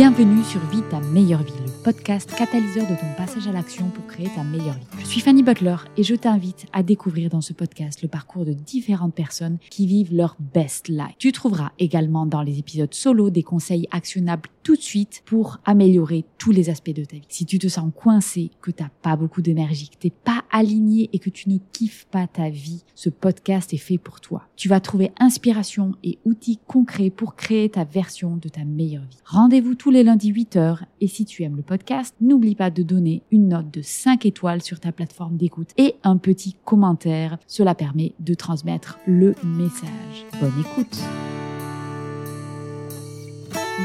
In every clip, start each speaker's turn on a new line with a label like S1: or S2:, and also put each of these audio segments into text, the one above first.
S1: Bienvenue sur Vie ta meilleure vie, le podcast catalyseur de ton passage à l'action pour créer ta meilleure vie. Je suis Fanny Butler et je t'invite à découvrir dans ce podcast le parcours de différentes personnes qui vivent leur best life. Tu trouveras également dans les épisodes solo des conseils actionnables tout de suite pour améliorer tous les aspects de ta vie. Si tu te sens coincé, que t'as pas beaucoup d'énergie, que t'es pas aligné et que tu ne kiffes pas ta vie, ce podcast est fait pour toi. Tu vas trouver inspiration et outils concrets pour créer ta version de ta meilleure vie. Rendez-vous tous les lundis 8h et si tu aimes le podcast, n'oublie pas de donner une note de 5 étoiles sur ta plateforme d'écoute et un petit commentaire. Cela permet de transmettre le message. Bonne écoute.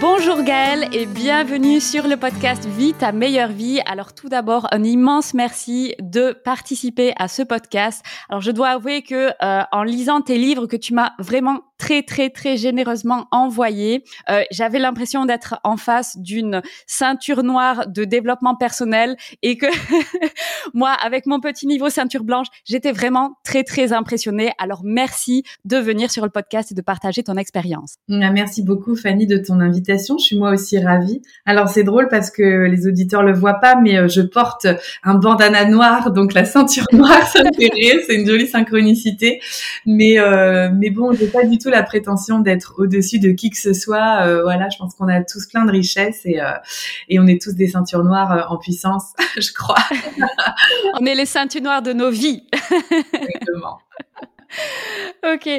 S1: Bonjour Gaëlle et bienvenue sur le podcast Vie ta meilleure vie. Alors tout d'abord, un immense merci de participer à ce podcast. Alors je dois avouer que euh, en lisant tes livres que tu m'as vraiment très très très généreusement envoyé, euh, j'avais l'impression d'être en face d'une ceinture noire de développement personnel et que moi avec mon petit niveau ceinture blanche, j'étais vraiment très très impressionnée. Alors merci de venir sur le podcast et de partager ton expérience.
S2: Ah, merci beaucoup Fanny de ton invitation je suis moi aussi ravie. Alors c'est drôle parce que les auditeurs le voient pas, mais euh, je porte un bandana noir, donc la ceinture noire, ça me fait rire. C'est une jolie synchronicité. Mais euh, mais bon, j'ai pas du tout la prétention d'être au-dessus de qui que ce soit. Euh, voilà, je pense qu'on a tous plein de richesses et euh, et on est tous des ceintures noires en puissance, je crois.
S1: on est les ceintures noires de nos vies. Exactement. Ok.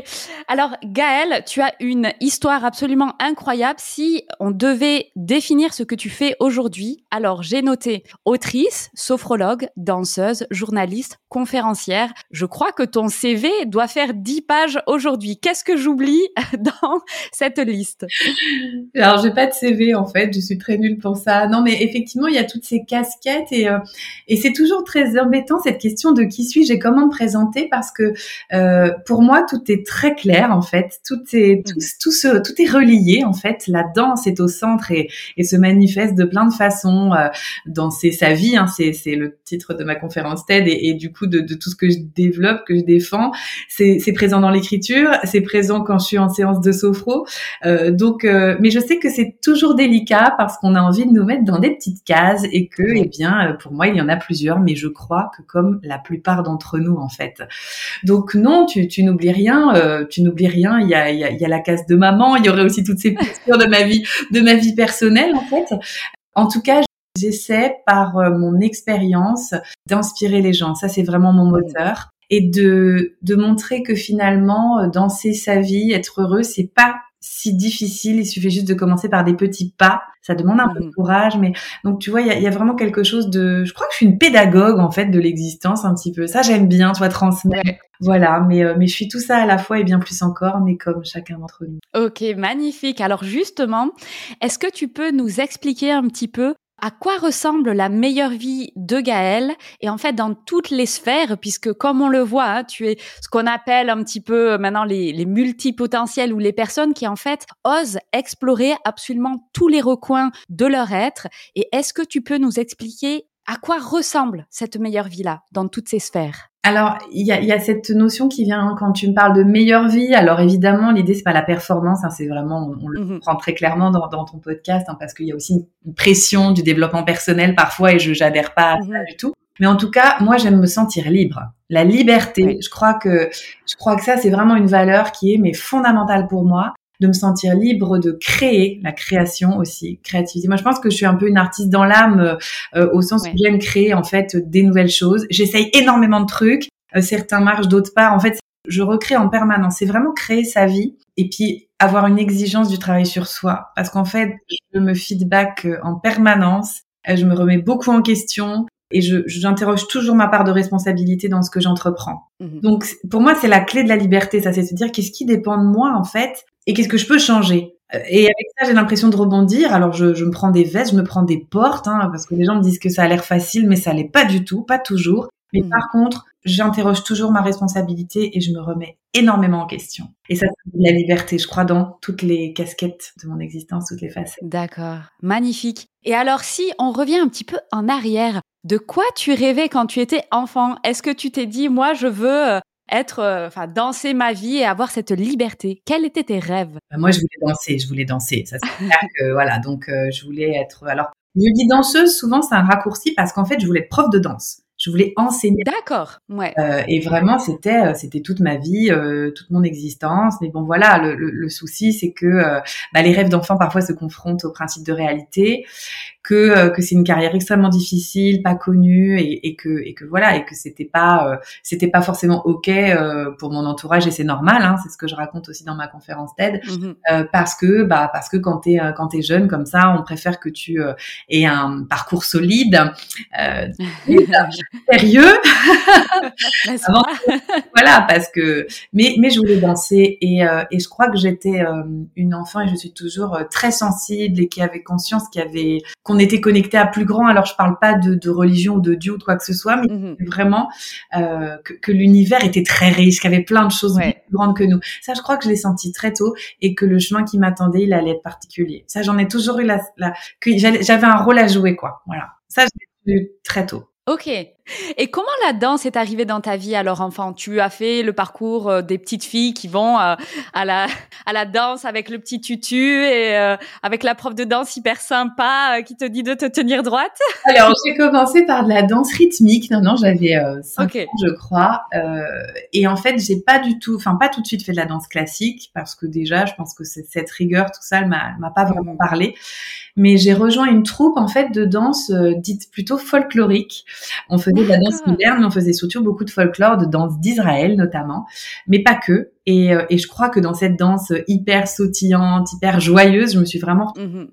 S1: Alors, Gaëlle, tu as une histoire absolument incroyable. Si on devait définir ce que tu fais aujourd'hui, alors j'ai noté autrice, sophrologue, danseuse, journaliste, conférencière. Je crois que ton CV doit faire 10 pages aujourd'hui. Qu'est-ce que j'oublie dans cette liste?
S2: Alors, j'ai pas de CV en fait. Je suis très nulle pour ça. Non, mais effectivement, il y a toutes ces casquettes et, euh, et c'est toujours très embêtant cette question de qui suis-je et comment me présenter parce que euh, pour moi, tout est très clair en fait. Tout est tout, tout, tout est relié en fait. La danse est au centre et, et se manifeste de plein de façons. Euh, danser sa vie, hein, c'est c'est le titre de ma conférence TED et, et du coup de, de, tout ce que je développe, que je défends. C'est c'est présent dans l'écriture, c'est présent quand je suis en séance de sophro. Euh, donc, euh, mais je sais que c'est toujours délicat parce qu'on a envie de nous mettre dans des petites cases et que, eh bien, euh, pour moi, il y en a plusieurs, mais je crois que comme la plupart d'entre nous en fait. Donc non, tu, tu n'oublies rien, euh, tu n'oublies rien. Il y a, il y, a, il y a la case de maman. Il y aurait aussi toutes ces postures de ma vie, de ma vie personnelle en fait. En tout cas, j'essaie par euh, mon expérience d'inspirer les gens. Ça, c'est vraiment mon moteur et de de montrer que finalement euh, danser sa vie, être heureux, c'est pas si difficile. Il suffit juste de commencer par des petits pas. Ça demande un peu de mmh courage, mais donc tu vois, il y a, y a, vraiment quelque chose de. Je crois que je suis une pédagogue en fait de l'existence un petit peu. Ça, j'aime bien, tu vois, transmettre. Voilà, mais euh, mais je suis tout ça à la fois et bien plus encore, mais comme chacun d'entre nous.
S1: Ok, magnifique. Alors justement, est-ce que tu peux nous expliquer un petit peu à quoi ressemble la meilleure vie de Gaël et en fait dans toutes les sphères puisque comme on le voit hein, tu es ce qu'on appelle un petit peu euh, maintenant les, les multipotentiels ou les personnes qui en fait osent explorer absolument tous les recoins de leur être et est-ce que tu peux nous expliquer à quoi ressemble cette meilleure vie là dans toutes ces sphères?
S2: Alors, il y a, y a, cette notion qui vient quand tu me parles de meilleure vie. Alors évidemment, l'idée c'est pas la performance, hein, c'est vraiment, on, le mmh prend très clairement dans, dans ton podcast, hein, parce qu'il y a aussi une pression du développement personnel parfois, et je j'adhère pas à ça mmh du tout. Mais en tout cas, moi j'aime me sentir libre. La liberté, je crois que je crois que ça c'est vraiment une valeur qui est mais fondamentale pour moi de me sentir libre de créer, la création aussi, créativité. Moi, je pense que je suis un peu une artiste dans l'âme, euh, au sens où j'aime créer en fait des nouvelles choses. J'essaye énormément de trucs. Euh, certains marchent, d'autres pas. En fait, je recrée en permanence. C'est vraiment créer sa vie et puis avoir une exigence du travail sur soi. Parce qu'en fait, je me feedback euh, en permanence. Je me remets beaucoup en question et je j'interroge toujours ma part de responsabilité dans ce que j'entreprends. Mmh Donc pour moi c'est la clé de la liberté, ça c'est se dire qu'est-ce qui dépend de moi en fait et qu'est-ce que je peux changer? Euh, et avec ça, j'ai l'impression de rebondir. Alors, je, je, me prends des vestes, je me prends des portes, hein, parce que les gens me disent que ça a l'air facile, mais ça l'est pas du tout, pas toujours. Mais mmh. par contre, j'interroge toujours ma responsabilité et je me remets énormément en question. Et ça, c'est la liberté, je crois, dans toutes les casquettes de mon existence, toutes les facettes.
S1: D'accord, magnifique. Et alors, si on revient un petit peu en arrière, de quoi tu rêvais quand tu étais enfant? Est-ce que tu t'es dit, moi, je veux euh, être, euh, enfin, danser ma vie et avoir cette liberté. Quels étaient tes rêves?
S2: Bah, Moi, je voulais danser, je voulais danser. Ça, c'est clair que, voilà, donc euh, je voulais être. Alors, je dis danseuse, souvent c'est un raccourci parce qu'en fait, je voulais être prof de danse. Je voulais enseigner.
S1: D'accord, ouais.
S2: Euh, et vraiment, c'était euh, c'était toute ma vie, euh, toute mon existence. Mais bon, voilà, le, le, le souci, c'est que euh, bah, les rêves d'enfants parfois se confrontent au principe de réalité, que euh, que c'est une carrière extrêmement difficile, pas connue, et, et que et que voilà, et que c'était pas c'était pas forcément ok pour mon entourage, et c'est normal. Hein, c'est ce que je raconte aussi dans ma conférence TED, mmh parce que bah parce que quand t'es quand t'es jeune comme ça, on préfère que tu aies un parcours solide. sérieux. voilà, parce que mais mais je voulais danser et euh, et je crois que j'étais euh, une enfant et je suis toujours euh, très sensible et qui avait conscience qu'il y avait qu'on était connecté à plus grand. Alors je parle pas de, de religion ou de Dieu ou de quoi que ce soit, mais mmh vraiment que, que l'univers était très riche, qu'il y avait plein de choses plus grandes que nous. Ça, je crois que je l'ai senti très tôt et que le chemin qui m'attendait, il allait être particulier. Ça, j'en ai toujours eu la, la que j'avais un rôle à jouer, quoi. Voilà. Ça, je l'ai eu très tôt.
S1: Ok. Et comment la danse est arrivée dans ta vie alors enfant? Tu as fait le parcours euh, des petites filles qui vont euh, à la à la danse avec le petit tutu et euh, avec la prof de danse hyper sympa qui te dit de te tenir droite?
S2: Alors j'ai commencé par de la danse rythmique. Non non, j'avais 5 ans je crois. et en fait j'ai pas du tout, enfin pas tout de suite fait de la danse classique parce que déjà je pense que cette rigueur tout ça, elle m'a pas vraiment mmh. parlé. Mais j'ai rejoint une troupe en fait de danse dite plutôt folklorique. On faisait de la danse moderne, mais on faisait surtout beaucoup de folklore, de danse d'Israël notamment, mais pas que. Et, euh, et, je crois que dans cette danse hyper sautillante, hyper joyeuse, je me suis vraiment. Mmh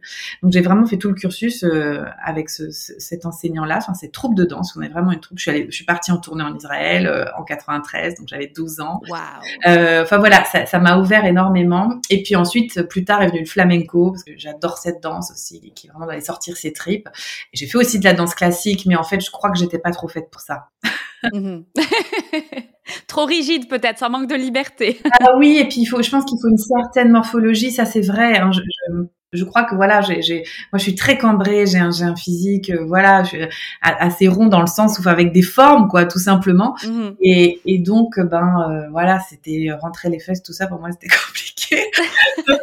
S2: donc j'ai vraiment fait tout le cursus euh, avec ce, cet enseignant-là, enfin cette troupe de danse. On est vraiment une troupe. Je suis allée, je suis partie en tournée en Israël euh, en 93, donc j'avais 12 ans. Enfin voilà, ça m'a ouvert énormément. Et puis ensuite, plus tard est venu le flamenco parce que j'adore cette danse aussi, qui vraiment allait sortir ses tripes. J'ai fait aussi de la danse classique, mais en fait, je crois que j'étais pas trop faite pour ça. Mmh
S1: Trop rigide peut-être, ça manque de liberté.
S2: ah oui, et puis il faut, je pense qu'il faut une certaine morphologie, ça c'est vrai. Hein, je, je, crois que voilà, j'ai, moi je suis très cambrée, j'ai un, un physique, euh, voilà, je, assez rond dans le sens où avec des formes quoi, tout simplement. Mmh et, et donc ben euh, voilà, c'était rentrer les fesses, tout ça pour moi c'était compliqué.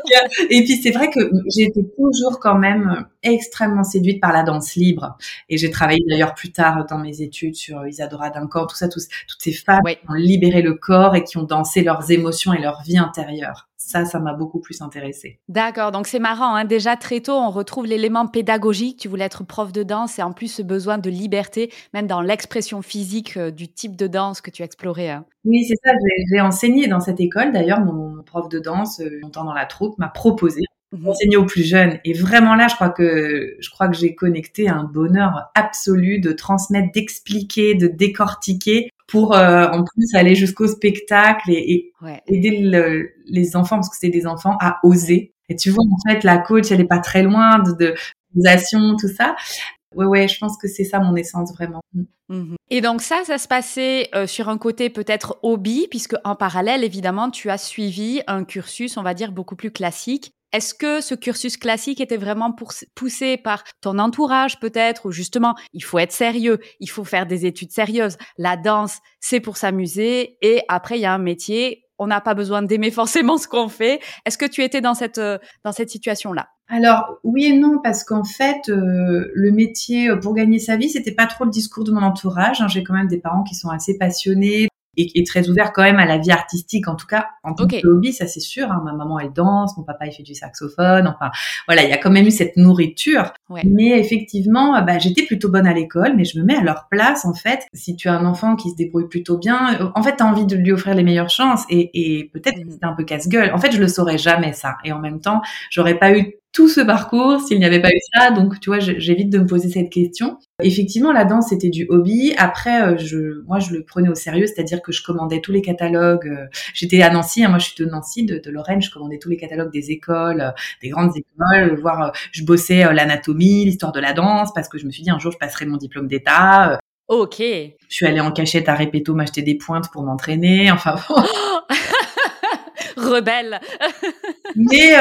S2: et puis c'est vrai que j'ai été toujours quand même extrêmement séduite par la danse libre. Et j'ai travaillé d'ailleurs plus tard dans mes études sur Isadora Duncan, tout ça, toutes ces femmes qui ont libéré le corps et qui ont dansé leurs émotions et leur vie intérieure. Ça, ça m'a beaucoup plus intéressée.
S1: D'accord, donc c'est marrant. Hein. Déjà très tôt, on retrouve l'élément pédagogique. Tu voulais être prof de danse et en plus ce besoin de liberté, même dans l'expression physique euh, du type de danse que tu explorais. Hein.
S2: Oui, c'est ça. J'ai enseigné dans cette école. D'ailleurs, mon prof de danse, euh, longtemps dans la troupe, m'a proposé Mhm. enseigner aux plus jeunes. Et vraiment là, je crois que je crois que j'ai connecté un bonheur absolu de transmettre, d'expliquer, de décortiquer pour euh, en plus aller jusqu'au spectacle et, aider les enfants parce que c'est des enfants à oser. Et tu vois en fait la coach, elle est pas très loin de, de tout ça. Ouais, ouais, je pense que c'est ça mon essence vraiment. Mm.
S1: Mhm. Et donc ça, ça se passait euh, sur un côté peut-être hobby, puisque en parallèle, évidemment, tu as suivi un cursus, on va dire, beaucoup plus classique est-ce que ce cursus classique était vraiment poussé par ton entourage peut-être ou justement il faut être sérieux, il faut faire des études sérieuses. La danse, c'est pour s'amuser et après il y a un métier, on n'a pas besoin d'aimer forcément ce qu'on fait. Est-ce que tu étais dans cette euh, dans cette situation là
S2: alors oui et non parce qu'en fait euh, le métier euh, pour gagner sa vie c'était pas trop le discours de mon entourage. Hein. J'ai quand même des parents qui sont assez passionnés et, très ouvert quand même à la vie artistique, en tout cas en tant que hobby, ça c'est sûr. Hein. Ma maman elle danse, mon papa il fait du saxophone. Enfin voilà, il y a quand même eu cette nourriture. Mais effectivement, bah, j'étais plutôt bonne à l'école, mais je me mets à leur place en fait. Si tu as un enfant qui se débrouille plutôt bien, euh, en fait tu as envie de lui offrir les meilleures chances et, et peut-être que mmh. c'était un peu casse-gueule. En fait, je le saurais jamais ça. Et en même temps, j'aurais pas eu tout ce parcours s'il n'y avait pas eu ça. Donc, tu vois, j'évite de me poser cette question. Effectivement, la danse, c'était du hobby. Après, euh, je, moi, je le prenais au sérieux, c'est-à-dire que je commandais tous les catalogues. Euh, j'étais à Nancy, hein, moi, je suis de Nancy, de, de, Lorraine. Je commandais tous les catalogues des écoles, euh, des grandes écoles. Voir, je bossais l'anatomie, l'histoire de la danse, parce que je me suis dit un jour, je passerai mon diplôme d'État.
S1: Ok.
S2: Je suis allée en cachette à Répéto m'acheter des pointes pour m'entraîner. Enfin.
S1: Rebelle.
S2: Mais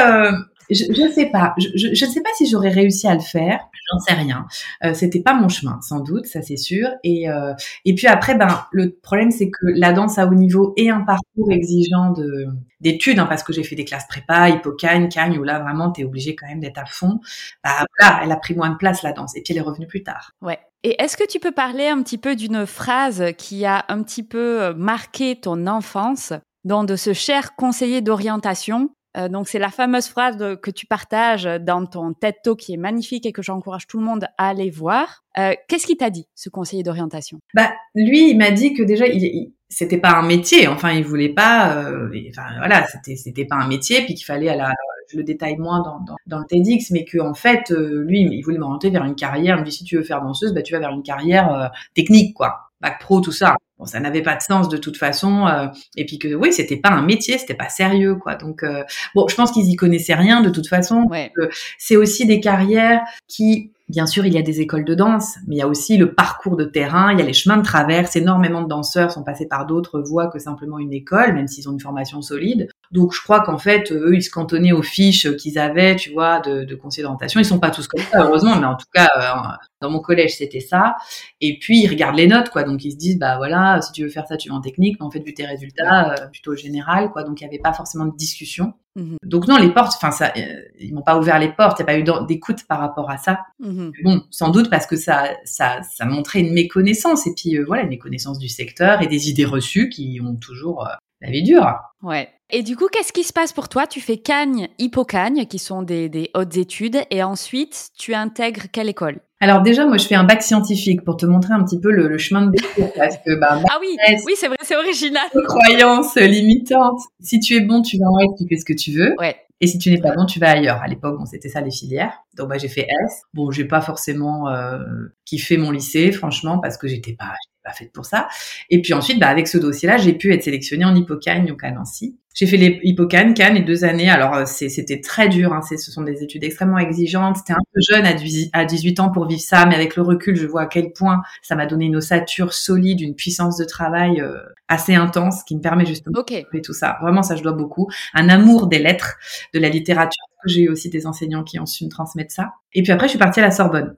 S2: je, je sais pas. Je, je sais pas si j'aurais réussi à le faire. J'en sais rien. Euh, C'était pas mon chemin, sans doute, ça c'est sûr. Et euh, et puis après, ben le problème c'est que la danse à haut niveau est un parcours exigeant de d'études, hein, parce que j'ai fait des classes prépa, hippocagne, cagne, où là vraiment t'es obligé quand même d'être à fond. Bah voilà, elle a pris moins de place la danse. Et puis elle est revenue plus tard.
S1: Ouais. Et est-ce que tu peux parler un petit peu d'une phrase qui a un petit peu euh, marqué ton enfance, dans de ce cher conseiller d'orientation? Euh, donc c'est la fameuse phrase que tu partages dans ton TED Talk qui est magnifique et que j'encourage tout le monde à aller voir. Euh, Qu'est-ce qu'il t'a dit, ce conseiller d'orientation?
S2: Bah lui, il m'a dit que déjà, il, il c'était pas un métier. Enfin, il voulait pas. Euh, enfin voilà, c'était c'était pas un métier, puis qu'il fallait à la. Je le détaille moins dans, dans, dans le TEDx, mais qu'en en fait, euh, lui, il voulait m'orienter vers une carrière. Il me dit si tu veux faire danseuse, bah tu vas vers une carrière euh, technique, quoi, bac pro, tout ça. Bon, ça n'avait pas de sens de toute façon. Euh, et puis que oui, c'était pas un métier, c'était pas sérieux, quoi. Donc euh, bon, je pense qu'ils y connaissaient rien de toute façon.
S1: Ouais.
S2: Euh, c'est aussi des carrières qui Bien sûr, il y a des écoles de danse, mais il y a aussi le parcours de terrain, il y a les chemins de traverse. Énormément de danseurs sont passés par d'autres voies que simplement une école, même s'ils ont une formation solide. Donc, je crois qu'en fait, eux, ils se cantonnaient aux fiches qu'ils avaient, tu vois, de, de conseillers d'orientation. Ils sont pas tous comme ça, heureusement, mais en tout cas, euh, dans mon collège, c'était ça. Et puis, ils regardent les notes, quoi. Donc, ils se disent, bah voilà, si tu veux faire ça, tu vas en technique. Mais en fait, vu tes résultats, euh, plutôt général, quoi. Donc, il n'y avait pas forcément de discussion.
S1: Mhm.
S2: Donc non, les portes, enfin ça, euh, ils m'ont pas ouvert les portes. Il n'y a pas eu d'écoute par rapport à ça.
S1: Mhm.
S2: Bon, sans doute parce que ça, ça, ça montrait une méconnaissance et puis euh, voilà, une méconnaissance du secteur et des idées reçues qui ont toujours euh, la vie dure.
S1: Ouais. Et du coup, qu'est-ce qui se passe pour toi? Tu fais Cagne, Hippocagne, qui sont des, des hautes études, et ensuite, tu intègres quelle école?
S2: Alors déjà, moi, je fais un bac scientifique pour te montrer un petit peu le, le chemin de décours parce que bah,
S1: Ah oui, oui, c'est vrai, c'est original.
S2: ma croyance limitante. Si tu es bon, tu vas en S, tu fais ce que tu veux.
S1: Ouais.
S2: Et si tu n'es pas bon, tu vas ailleurs. À l'époque, bon, c'était ça les filières. Donc, bah, j'ai fait S. Bon, j'ai pas forcément euh, kiffé mon lycée, franchement, parce que j'étais pas, pas faite pour ça. Et puis ensuite, bah, avec ce dossier-là, j'ai pu être sélectionnée en hippocagne, donc à Nancy. J'ai fait les hippocagne, Cannes et deux années. Alors, euh, c'est- c'était très dur. Hein. C'est- Ce sont des études extrêmement exigeantes. C'était un peu jeune à 18 à 18 ans pour vivre ça, mais avec le recul, je vois à quel point ça m'a donné une ossature solide, une puissance de travail euh, assez intense qui me permet justement
S1: Ok.
S2: et tout ça. Vraiment, ça, je dois beaucoup. Un amour des lettres, de la littérature. J'ai eu aussi des enseignants qui ont su me transmettre ça. Et puis après, je suis partie à la Sorbonne.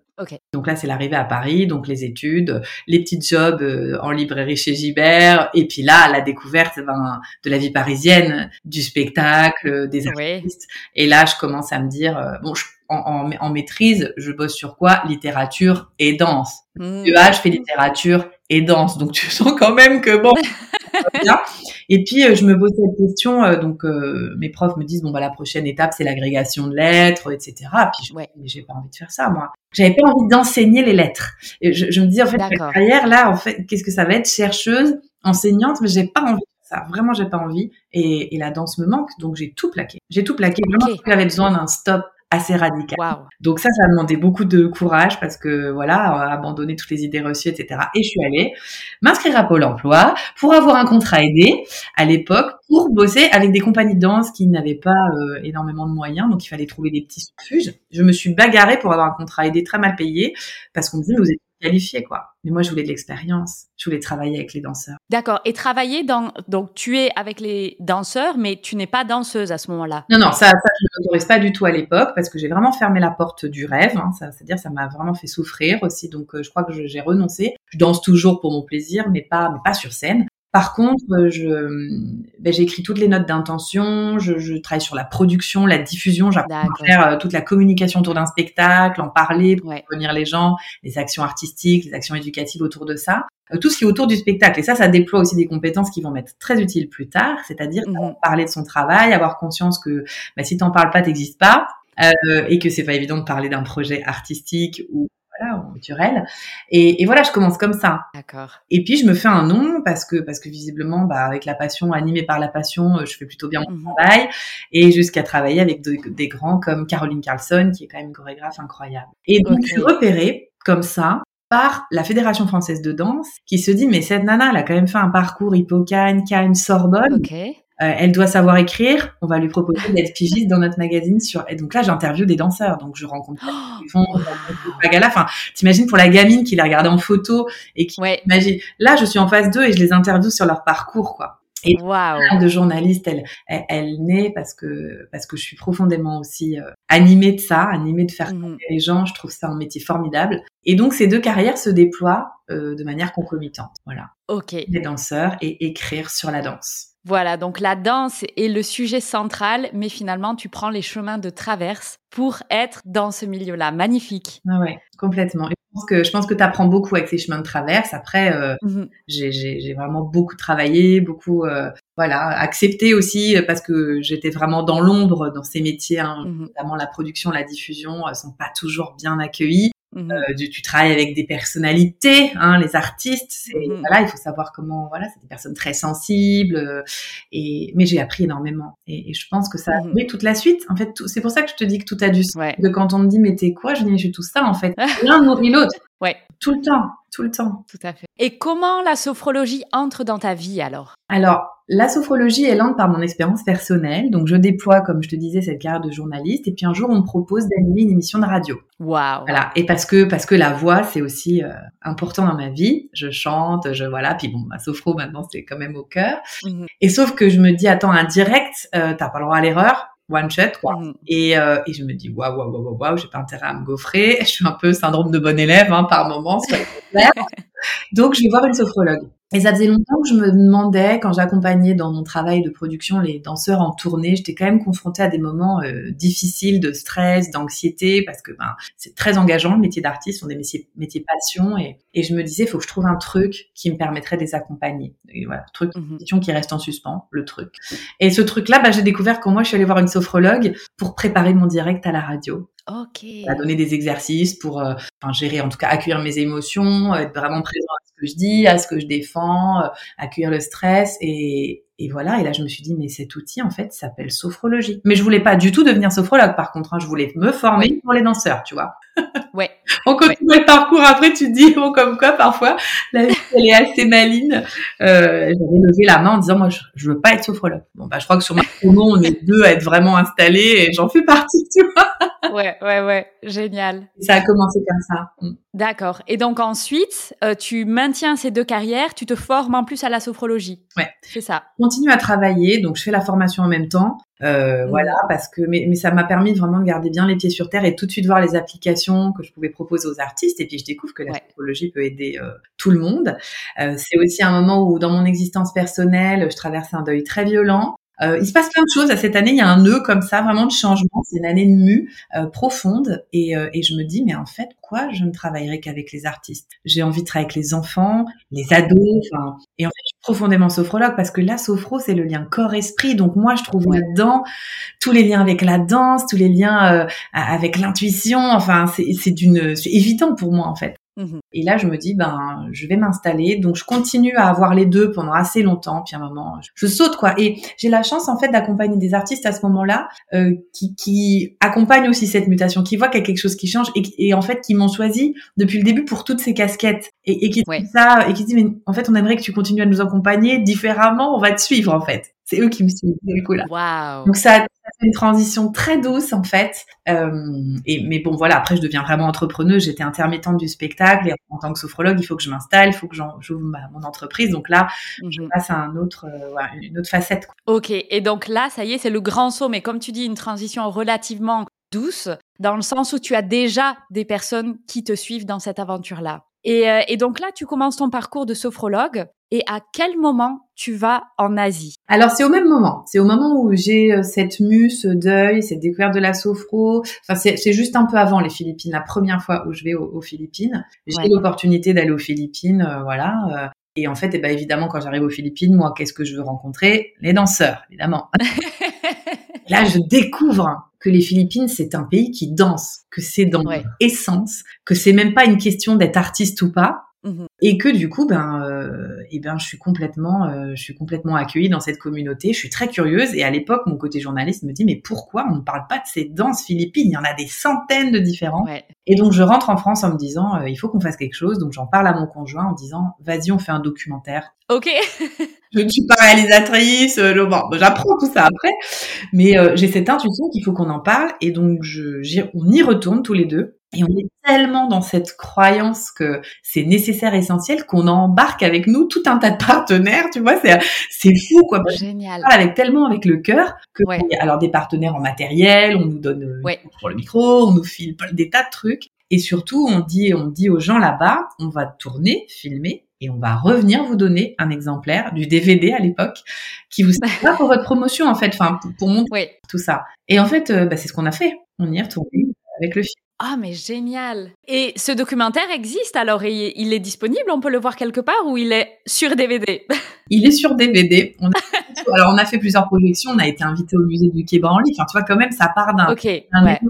S2: Donc là, c'est l'arrivée à Paris, donc les études, les petits jobs euh, en librairie chez Gibert, et puis là, la découverte ben, de la vie parisienne, du spectacle, des
S1: Ouais.
S2: artistes. Et là, je commence à me dire, euh, bon, je- en, en- en maîtrise, je bosse sur quoi? Littérature et danse.
S1: Mm.
S2: UA, je fais littérature et danse. Donc tu sens quand même que bon. bien. et puis euh, je me pose cette question. euh, donc euh, mes profs me disent bon bah la prochaine étape c'est l'agrégation de lettres, etc. Puis je
S1: Ouais.
S2: j'ai pas envie de faire ça moi. J'avais pas envie d'enseigner les lettres. Et je, je me dis en fait ma carrière là en fait qu'est-ce que ça va être? Chercheuse, enseignante, mais j'ai pas envie de ça. Vraiment j'ai pas envie. Et, et la danse me manque donc j'ai tout plaqué. J'ai tout plaqué. Vraiment j'avais besoin d'un stop assez radical. Donc ça, ça a demandé beaucoup de courage parce que voilà, euh, abandonner toutes les idées reçues, etc. Et je suis allée m'inscrire à Pôle Emploi pour avoir un contrat aidé à l'époque pour bosser avec des compagnies de danse qui n'avaient pas euh, énormément de moyens, donc il fallait trouver des petits subfuges. Je me suis bagarrée pour avoir un contrat aidé très mal payé parce qu'on me disait vous êtes qualifié quoi. Mais moi je voulais de l'expérience, je voulais travailler avec les danseurs.
S1: D'accord. Et travailler dans. Donc, tu es avec les danseurs, mais tu n'es pas danseuse à ce moment-là.
S2: Non, non, ça, ça je ne l'autorise pas du tout à l'époque parce que j'ai vraiment fermé la porte du rêve. Hein, c'est-à-dire, ça m'a vraiment fait souffrir aussi. Donc, euh, je crois que j'ai renoncé. Je danse toujours pour mon plaisir, mais pas, mais pas sur scène. Par contre, euh, je, ben, j'écris toutes les notes d'intention. Je, je travaille sur la production, la diffusion. J'apprends à faire euh, toute la communication autour d'un spectacle, en parler, pour
S1: Ouais.
S2: venir les gens, les actions artistiques, les actions éducatives autour de ça. Euh, tout ce qui est autour du spectacle. Et ça, ça déploie aussi des compétences qui vont m'être très utiles plus tard. C'est-à-dire
S1: Mhm.
S2: parler de son travail, avoir conscience que bah, si t'en parles pas, t'existes pas, euh, et que c'est pas évident de parler d'un projet artistique ou voilà culturel. Et, et voilà, je commence comme ça.
S1: D'accord.
S2: Et puis je me fais un nom parce que parce que visiblement, bah, avec la passion, animée par la passion, euh, je fais plutôt bien mon
S1: Mhm.
S2: travail, et jusqu'à travailler avec de- des grands comme Caroline Carlson, qui est quand même une chorégraphe incroyable. Et donc je suis repérée comme ça par la Fédération française de danse, qui se dit mais cette nana, elle a quand même fait un parcours Hippocagne, Cannes, Sorbonne.
S1: Ok.
S2: Euh, elle doit savoir écrire. On va lui proposer d'être pigiste dans notre magazine sur. Et donc là, j'interviewe des danseurs. Donc je rencontre
S1: Oh,
S2: font Pagala. Enfin, t'imagines pour la gamine qui les regardait en photo et qui
S1: Ouais.
S2: imagine. Là, je suis en phase 2 et je les interviewe sur leur parcours, quoi. Et wow. de journaliste, elle, elle, naît parce que parce que je suis profondément aussi euh, animée de ça, animée de faire mmh. les gens. Je trouve ça un métier formidable. Et donc ces deux carrières se déploient euh, de manière concomitante. Voilà.
S1: Ok.
S2: Les danseurs et écrire sur la danse.
S1: Voilà, donc la danse est le sujet central, mais finalement, tu prends les chemins de traverse pour être dans ce milieu-là. Magnifique.
S2: Ah ouais, complètement. je pense que je pense que tu apprends beaucoup avec ces chemins de traverse. Après, euh, mmh j'ai vraiment beaucoup travaillé, beaucoup euh, voilà accepté aussi parce que j'étais vraiment dans l'ombre dans ces métiers, hein, mmh notamment la production, la diffusion, euh, sont pas toujours bien accueillis. Mmh euh, tu, travailles avec des personnalités, hein, les artistes. Mmh voilà, il faut savoir comment. Voilà, c'est des personnes très sensibles. Euh, et mais j'ai appris énormément. Et, je pense que ça a mmh toute la suite. En fait, c'est pour ça que je te dis que tout a du sens. Que quand on me dit mais t'es quoi, je dis je suis tout ça en fait. L'un nourrit l'autre. Tout le temps, tout le temps.
S1: Tout à fait. Et comment la sophrologie entre dans ta vie alors?
S2: Alors, la sophrologie, elle entre par mon expérience personnelle. Donc, je déploie, comme je te disais, cette carrière de journaliste. Et puis, un jour, on me propose d'animer une émission de radio.
S1: Waouh.
S2: Voilà. Et parce que, parce que la voix, c'est aussi euh, important dans ma vie. Je chante, je, voilà. Puis bon, ma sophro, maintenant, c'est quand même au cœur. Mmh et sauf que je me dis, attends, un direct, euh, t'as pas le droit à l'erreur one shot quoi. Mmh. Et, euh, et je me dis waouh waouh waouh waouh, j'ai pas intérêt à me gaufrer. Je suis un peu syndrome de bon élève hein, par moment. Donc je vais voir une sophrologue. Et ça faisait longtemps que je me demandais, quand j'accompagnais dans mon travail de production les danseurs en tournée, j'étais quand même confrontée à des moments euh, difficiles de stress, d'anxiété, parce que ben, c'est très engageant, le métier d'artiste, sont des métiers, métiers passion, et, et je me disais, il faut que je trouve un truc qui me permettrait de les accompagner. Et voilà, truc, mmh question qui reste en suspens, le truc. Et ce truc-là, ben, j'ai découvert quand moi, je suis allée voir une sophrologue pour préparer mon direct à la radio.
S1: Ok.
S2: À donner des exercices pour, euh, enfin, gérer, en tout cas, accueillir mes émotions, être vraiment présent à que je dis, à ce que je défends, euh, accueillir le stress et, et voilà. Et là, je me suis dit, mais cet outil, en fait, s'appelle sophrologie. Mais je voulais pas du tout devenir sophrologue, par contre. Hein, je voulais me former pour les danseurs, tu vois.
S1: Ouais.
S2: On continue le parcours. Après, tu te dis, bon, comme quoi, parfois, la vie, elle est assez maline. Euh, J'avais levé la main en disant, moi, je, je veux pas être sophrologue. Bon, bah, je crois que sur ma promo, on est deux à être vraiment installés et j'en fais partie, tu vois
S1: ouais, ouais, ouais, génial.
S2: Ça a commencé comme ça. Mm.
S1: D'accord. Et donc ensuite, euh, tu maintiens ces deux carrières, tu te formes en plus à la sophrologie.
S2: Ouais.
S1: C'est ça.
S2: Continue à travailler, donc je fais la formation en même temps. Euh, mm. Voilà, parce que mais, mais ça m'a permis vraiment de garder bien les pieds sur terre et tout de suite voir les applications que je pouvais proposer aux artistes. Et puis je découvre que la sophrologie peut aider euh, tout le monde. Euh, c'est aussi un moment où dans mon existence personnelle, je traverse un deuil très violent. Euh, il se passe plein de choses. À cette année, il y a un nœud comme ça, vraiment de changement. C'est une année de mue euh, profonde. Et, euh, et, je me dis, mais en fait, quoi Je ne travaillerai qu'avec les artistes. J'ai envie de travailler avec les enfants, les ados. Enfin, et en fait, je suis profondément sophrologue parce que la sophro, c'est le lien corps-esprit. Donc moi, je trouve là-dedans tous les liens avec la danse, tous les liens avec l'intuition. Enfin, c'est d'une, c'est évident pour moi en fait. Mmh et là, je me dis, ben, je vais m'installer. Donc, je continue à avoir les deux pendant assez longtemps. Puis à un moment, je, saute quoi. Et j'ai la chance en fait d'accompagner des artistes à ce moment-là euh, qui, qui accompagnent aussi cette mutation, qui voient qu'il y a quelque chose qui change et, et en fait qui m'ont choisi depuis le début pour toutes ces casquettes et, et qui disent ça et qui disent, mais en fait, on aimerait que tu continues à nous accompagner différemment. On va te suivre en fait. C'est eux qui me suivent du coup là.
S1: Wow.
S2: Donc ça, fait une transition très douce en fait. Euh, et mais bon voilà, après je deviens vraiment entrepreneuse. J'étais intermittente du spectacle et en tant que sophrologue, il faut que je m'installe, il faut que j'ouvre mon entreprise. Donc là, je mhm. passe à un autre, euh, une autre facette.
S1: Ok. Et donc là, ça y est, c'est le grand saut. Mais comme tu dis, une transition relativement douce, dans le sens où tu as déjà des personnes qui te suivent dans cette aventure-là. Et, euh, et, donc là, tu commences ton parcours de sophrologue. Et à quel moment tu vas en Asie?
S2: Alors c'est au même moment. C'est au moment où j'ai euh, cette mue, ce deuil, cette découverte de la sophro. Enfin c'est juste un peu avant les Philippines. La première fois où je vais aux, Philippines, j'ai l'opportunité d'aller aux Philippines, euh, voilà. et en fait, eh ben, évidemment, quand j'arrive aux Philippines, moi, qu'est-ce que je veux rencontrer? Les danseurs, évidemment. Là, je découvre que les Philippines, c'est un pays qui danse, que c'est dans l'essence, que c'est même pas une question d'être artiste ou pas, Mmh et que du coup, ben, euh, et ben, je suis complètement, euh, je suis complètement accueillie dans cette communauté. Je suis très curieuse et à l'époque, mon côté journaliste me dit mais pourquoi on ne parle pas de ces danses philippines? Il y en a des centaines de différents. Et donc je rentre en France en me disant euh, il faut qu'on fasse quelque chose. Donc j'en parle à mon conjoint en disant vas-y on fait un documentaire.
S1: Ok.
S2: je ne suis pas réalisatrice. Euh, bon, j'apprends tout ça après, mais euh, j'ai cette intuition qu'il faut qu'on en parle et donc je, on y retourne tous les deux Et on est tellement dans cette croyance que c'est nécessaire, essentiel, qu'on embarque avec nous tout un tas de partenaires, tu vois, c'est, c'est fou, quoi.
S1: Génial.
S2: avec tellement avec le cœur que, alors des partenaires en matériel, on nous donne euh, pour le micro, on nous file des tas de trucs. Et surtout, on dit, on dit aux gens là-bas, on va tourner, filmer, et on va revenir vous donner un exemplaire du DVD à l'époque qui vous sert pour votre promotion en fait, enfin pour, montrer tout ça. Et en fait, euh, bah, c'est ce qu'on a fait. On y est retourné avec le film.
S1: Ah, mais génial Et ce documentaire existe alors il est disponible On peut le voir quelque part ou il est sur DVD
S2: Il est sur DVD. alors, on a fait plusieurs projections. On a été invité au musée du Quai Branly. Enfin, tu vois, quand même, ça part d'un okay,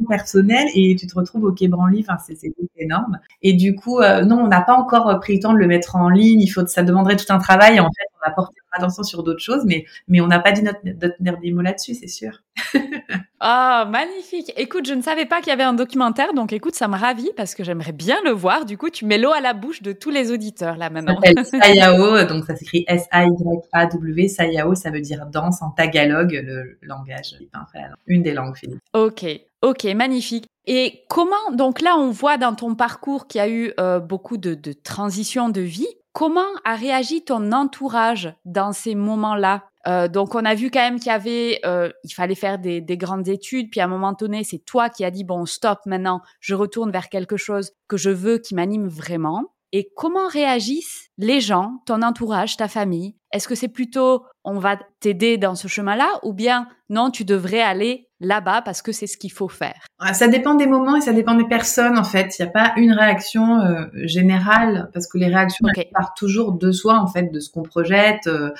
S2: personnel et tu te retrouves au Quai Branly. Enfin, c'est énorme. Et du coup, euh, non, on n'a pas encore pris le temps de le mettre en ligne. Il faut, ça demanderait tout un travail. En fait, on a porté attention sur d'autres choses, mais, mais on n'a pas dit notre, notre dernier mot là-dessus, c'est sûr.
S1: Ah, magnifique. Écoute, je ne savais pas qu'il y avait un documentaire, donc écoute, ça me ravit parce que j'aimerais bien le voir. Du coup, tu mets l'eau à la bouche de tous les auditeurs là maintenant.
S2: Ça Sayao, donc ça s'écrit S-A-Y-A-W. Sayao, ça veut dire danse en tagalog, le langage, une des langues philippines.
S1: Ok, ok, magnifique. Et comment, donc là, on voit dans ton parcours qu'il y a eu euh, beaucoup de, de transitions de vie. Comment a réagi ton entourage dans ces moments-là? Euh, donc on a vu quand même qu'il y avait, euh, il fallait faire des, des, grandes études. Puis à un moment donné, c'est toi qui as dit bon stop maintenant, je retourne vers quelque chose que je veux, qui m'anime vraiment. Et comment réagissent les gens, ton entourage, ta famille? Est-ce que c'est plutôt on va t'aider dans ce chemin-là? Ou bien non, tu devrais aller là-bas parce que c'est ce qu'il faut faire
S2: ah, Ça dépend des moments et ça dépend des personnes en fait. Il n'y a pas une réaction euh, générale parce que les réactions partent toujours de soi en fait, de ce qu'on projette. Euh,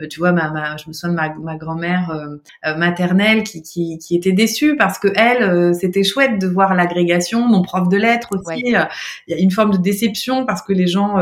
S2: euh, tu vois, ma, ma, je me souviens de ma, ma grand-mère maternelle qui, qui, qui, était déçue parce que elle, c'était chouette de voir l'agrégation. Mon prof de lettres aussi, il y a une forme de déception parce que les gens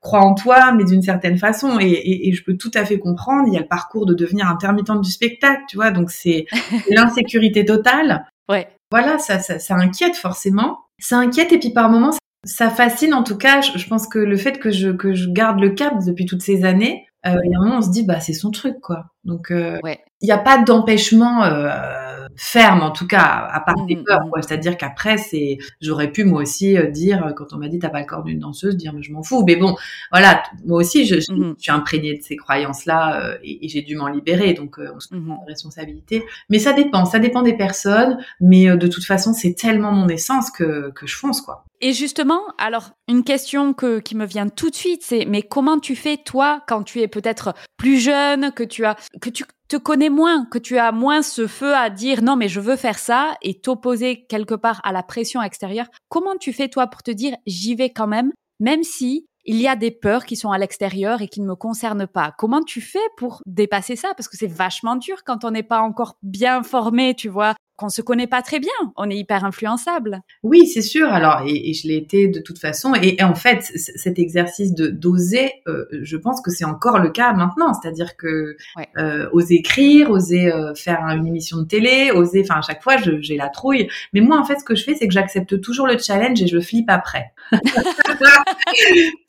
S2: croient en toi, mais d'une certaine façon. Et, et, et, je peux tout à fait comprendre. Il y a le parcours de devenir intermittente du spectacle, tu vois. Donc c'est l'insécurité totale.
S1: Ouais.
S2: Voilà, ça, ça, ça inquiète forcément. Ça inquiète et puis par moments, ça fascine. En tout cas, je, pense que le fait que je, que je garde le cap depuis toutes ces années, euh, il y a un moment, on se dit, bah, c'est son truc, quoi. Donc, euh, il n'y a pas d'empêchement. Euh, ferme en tout cas à part des mmh, peurs mmh. quoi c'est à dire qu'après c'est j'aurais pu moi aussi euh, dire euh, quand on m'a dit t'as pas le corps d'une danseuse dire mais je m'en fous mais bon voilà moi aussi je, je, mmh. suis imprégnée de ces croyances là euh, et, j'ai dû m'en libérer donc on se prend responsabilité mais ça dépend ça dépend des personnes mais de toute façon c'est tellement mon essence que que je fonce quoi
S1: et justement, alors une question que, qui me vient tout de suite, c'est mais comment tu fais toi quand tu es peut-être plus jeune, que tu as que tu te connais moins, que tu as moins ce feu à dire non mais je veux faire ça et t'opposer quelque part à la pression extérieure. Comment tu fais toi pour te dire j'y vais quand même, même si il y a des peurs qui sont à l'extérieur et qui ne me concernent pas? Comment tu fais pour dépasser ça? Parce que c'est vachement dur quand on n'est pas encore bien formé, tu vois, qu'on se connaît pas très bien. On est hyper influençable.
S2: Oui, c'est sûr. Alors, et, je l'ai été de toute façon. Et, en fait, cet exercice de d'oser, euh, je pense que c'est encore le cas maintenant. C'est-à-dire que euh, oser écrire, oser euh, faire une émission de télé, oser. Enfin, à chaque fois, j'ai la trouille. Mais moi, en fait, ce que je fais, c'est que j'accepte toujours le challenge et je flippe après.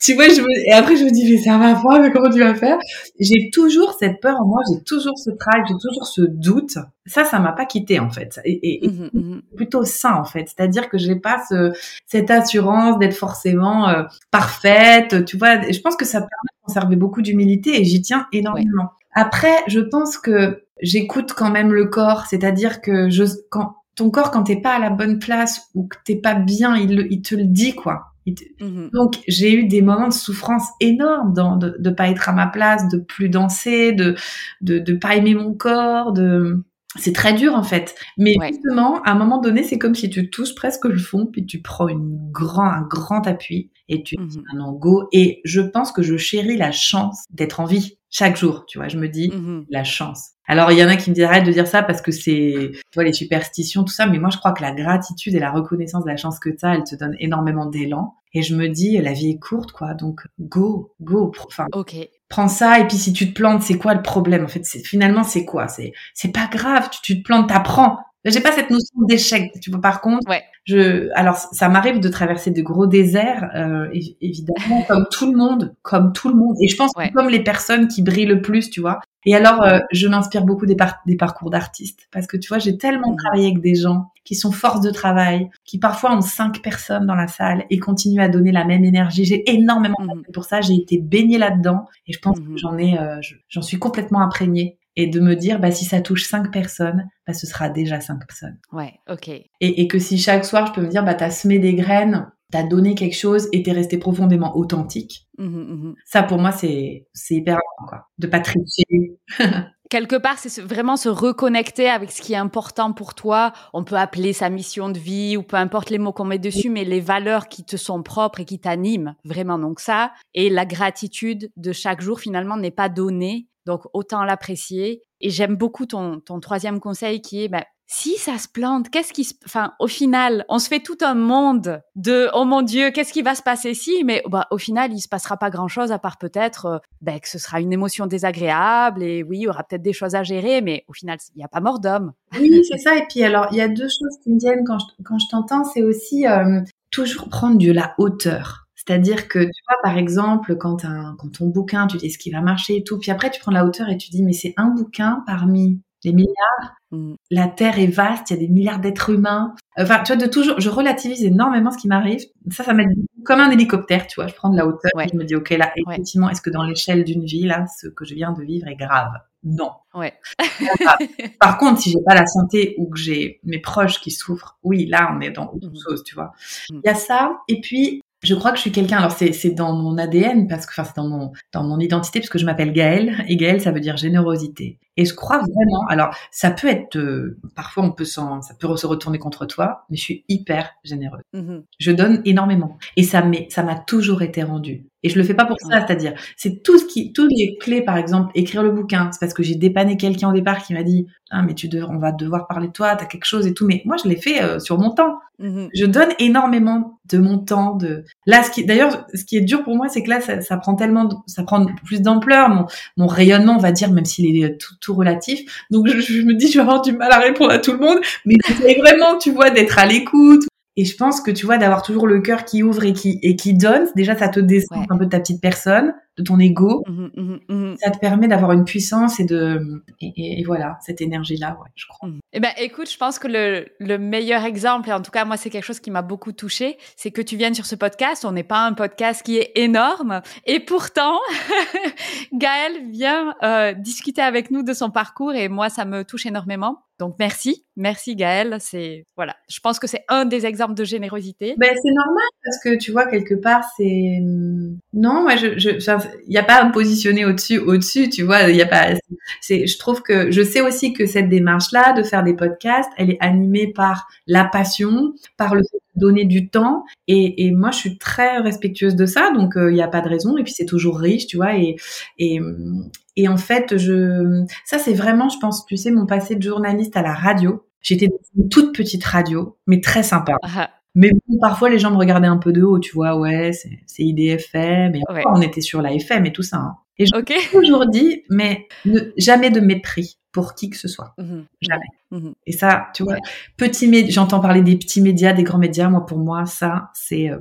S2: tu vois, je me... et après, je me dis, mais ça va pas. Mais comment tu vas faire? J'ai toujours cette peur en moi. J'ai toujours ce trac. J'ai toujours ce doute. Ça, ça m'a pas quitté en fait et, mmh mmh plutôt sain en fait. C'est-à-dire que j'ai pas ce, cette assurance d'être forcément euh, parfaite. Tu vois, je pense que ça permet de conserver beaucoup d'humilité et j'y tiens énormément. Après, je pense que j'écoute quand même le corps, c'est-à-dire que je, quand ton corps, quand t'es pas à la bonne place ou que t'es pas bien, il, il te le dit quoi. Mmh Donc j'ai eu des moments de souffrance énormes dans, de ne pas être à ma place, de plus danser, de de, de pas aimer mon corps, de c'est très dur en fait. Mais justement, à un moment donné, c'est comme si tu touches presque le fond, puis tu prends une grand, un grand appui et tu mmh dis un go. Et je pense que je chéris la chance d'être en vie chaque jour. Tu vois, je me dis mmh la chance. Alors il y en a qui me disent arrête de dire ça parce que c'est, tu vois, les superstitions, tout ça. Mais moi, je crois que la gratitude et la reconnaissance de la chance que tu as, elle te donne énormément d'élan. Et je me dis, la vie est courte, quoi. Donc go, go. Enfin,
S1: ok
S2: prends ça et puis si tu te plantes, c'est quoi le problème En fait, finalement c'est quoi? C'est c'est pas grave, tu, te plantes, t'apprends. J'ai pas cette notion d'échec. Tu vois, par contre,
S1: ouais.
S2: je, alors ça m'arrive de traverser de gros déserts, euh, évidemment, comme tout le monde, comme tout le monde. Et je pense que comme les personnes qui brillent le plus, tu vois. Et alors, euh, je m'inspire beaucoup des, des parcours d'artistes parce que tu vois, j'ai tellement mmh. travaillé avec des gens qui sont force de travail, qui parfois ont cinq personnes dans la salle et continuent à donner la même énergie. J'ai énormément mmh. pour ça. J'ai été baignée là-dedans et je pense que mmh. j'en ai, euh, j'en suis complètement imprégnée et de me dire bah si ça touche cinq personnes bah ce sera déjà cinq personnes
S1: ouais ok
S2: et, et que si chaque soir je peux me dire bah t'as semé des graines t'as donné quelque chose et t'es resté profondément authentique mmh mmh ça pour moi c'est c'est hyper important quoi de pas tricher
S1: quelque part, c'est vraiment se reconnecter avec ce qui est important pour toi. On peut appeler sa mission de vie ou peu importe les mots qu'on met dessus, mais les valeurs qui te sont propres et qui t'animent vraiment. Donc ça, et la gratitude de chaque jour finalement n'est pas donnée. Donc autant l'apprécier. Et j'aime beaucoup ton, ton troisième conseil qui est, bah, si ça se plante, qu'est-ce qui se, enfin, au final, on se fait tout un monde de, oh mon Dieu, qu'est-ce qui va se passer si, mais bah, au final, il se passera pas grand chose à part peut-être, euh, bah, que ce sera une émotion désagréable et oui, il y aura peut-être des choses à gérer, mais au final, il n'y a pas mort d'homme.
S2: Oui, c'est ça. Et puis alors, il y a deux choses qui me viennent quand je, quand je t'entends, c'est aussi euh, toujours prendre de la hauteur. C'est-à-dire que, tu vois, par exemple, quand, un, quand ton bouquin, tu dis ce qui va marcher et tout, puis après tu prends la hauteur et tu dis, mais c'est un bouquin parmi les milliards. Mm. La Terre est vaste, il y a des milliards d'êtres humains. Enfin, tu vois, de toujours, je relativise énormément ce qui m'arrive. Ça, ça m'aide comme un hélicoptère, tu vois. Je prends de la hauteur et je me dis, ok, là, effectivement, est-ce que dans l'échelle d'une vie, là, ce que je viens de vivre est grave? Non.
S1: Ouais.
S2: Par contre, si j'ai pas la santé ou que j'ai mes proches qui souffrent, oui, là, on est dans autre mm. chose, tu vois. Mm. Il y a ça. Et puis, je crois que je suis quelqu'un. Alors c'est dans mon ADN parce que enfin c'est dans mon dans mon identité parce que je m'appelle Gaëlle et Gaëlle ça veut dire générosité. Et je crois vraiment. Alors ça peut être euh, parfois on peut s'en ça peut se retourner contre toi, mais je suis hyper généreuse. Mmh je donne énormément et ça m'est ça m'a toujours été rendu. Et je le fais pas pour ça, c'est-à-dire, c'est tout ce qui, toutes les clés, par exemple, écrire le bouquin. C'est parce que j'ai dépanné quelqu'un au départ qui m'a dit, ah, mais tu devrais, on va devoir parler de toi, t'as quelque chose et tout. Mais moi, je l'ai fait euh, sur mon temps. Mmh je donne énormément de mon temps, de, là, ce qui, d'ailleurs, ce qui est dur pour moi, c'est que là, ça, ça, prend tellement, ça prend plus d'ampleur, mon, mon rayonnement, on va dire, même s'il est tout, tout relatif. Donc, je, je, me dis, je vais avoir du mal à répondre à tout le monde, mais c'est vraiment, tu vois, d'être à l'écoute, et je pense que tu vois, d'avoir toujours le cœur qui ouvre et qui, et qui donne, déjà ça te descend un peu de ta petite personne, de ton ego. Mmh mmh mmh ça te permet d'avoir une puissance et de et, et, voilà cette énergie là, ouais, je crois.
S1: Eh ben, écoute, je pense que le, le meilleur exemple, et en tout cas moi c'est quelque chose qui m'a beaucoup touché, c'est que tu viennes sur ce podcast. On n'est pas un podcast qui est énorme, et pourtant Gaël vient euh, discuter avec nous de son parcours, et moi ça me touche énormément. Donc merci, merci Gaëlle. C'est voilà, je pense que c'est un des exemples de générosité.
S2: Ben c'est normal parce que tu vois quelque part c'est non, moi je, je il n'y a pas à me positionner au-dessus, au-dessus, tu vois, il y a pas. C'est, je trouve que je sais aussi que cette démarche-là de faire des podcasts, elle est animée par la passion, par le fait de donner du temps, et, et moi je suis très respectueuse de ça, donc euh, il n'y a pas de raison, et puis c'est toujours riche, tu vois, et et et en fait, je, ça c'est vraiment, je pense, tu sais, mon passé de journaliste à la radio. J'étais dans une toute petite radio, mais très sympa. Ah. Mais parfois les gens me regardaient un peu de haut, tu vois, ouais, c'est IDFM, mais on était sur la FM et tout ça. Hein. Et j'ai toujours dit, mais jamais de mépris pour qui que ce soit. Mmh jamais. Mmh et ça, tu vois, petit j'entends parler des petits médias, des grands médias. Moi, pour moi, ça, c'est euh,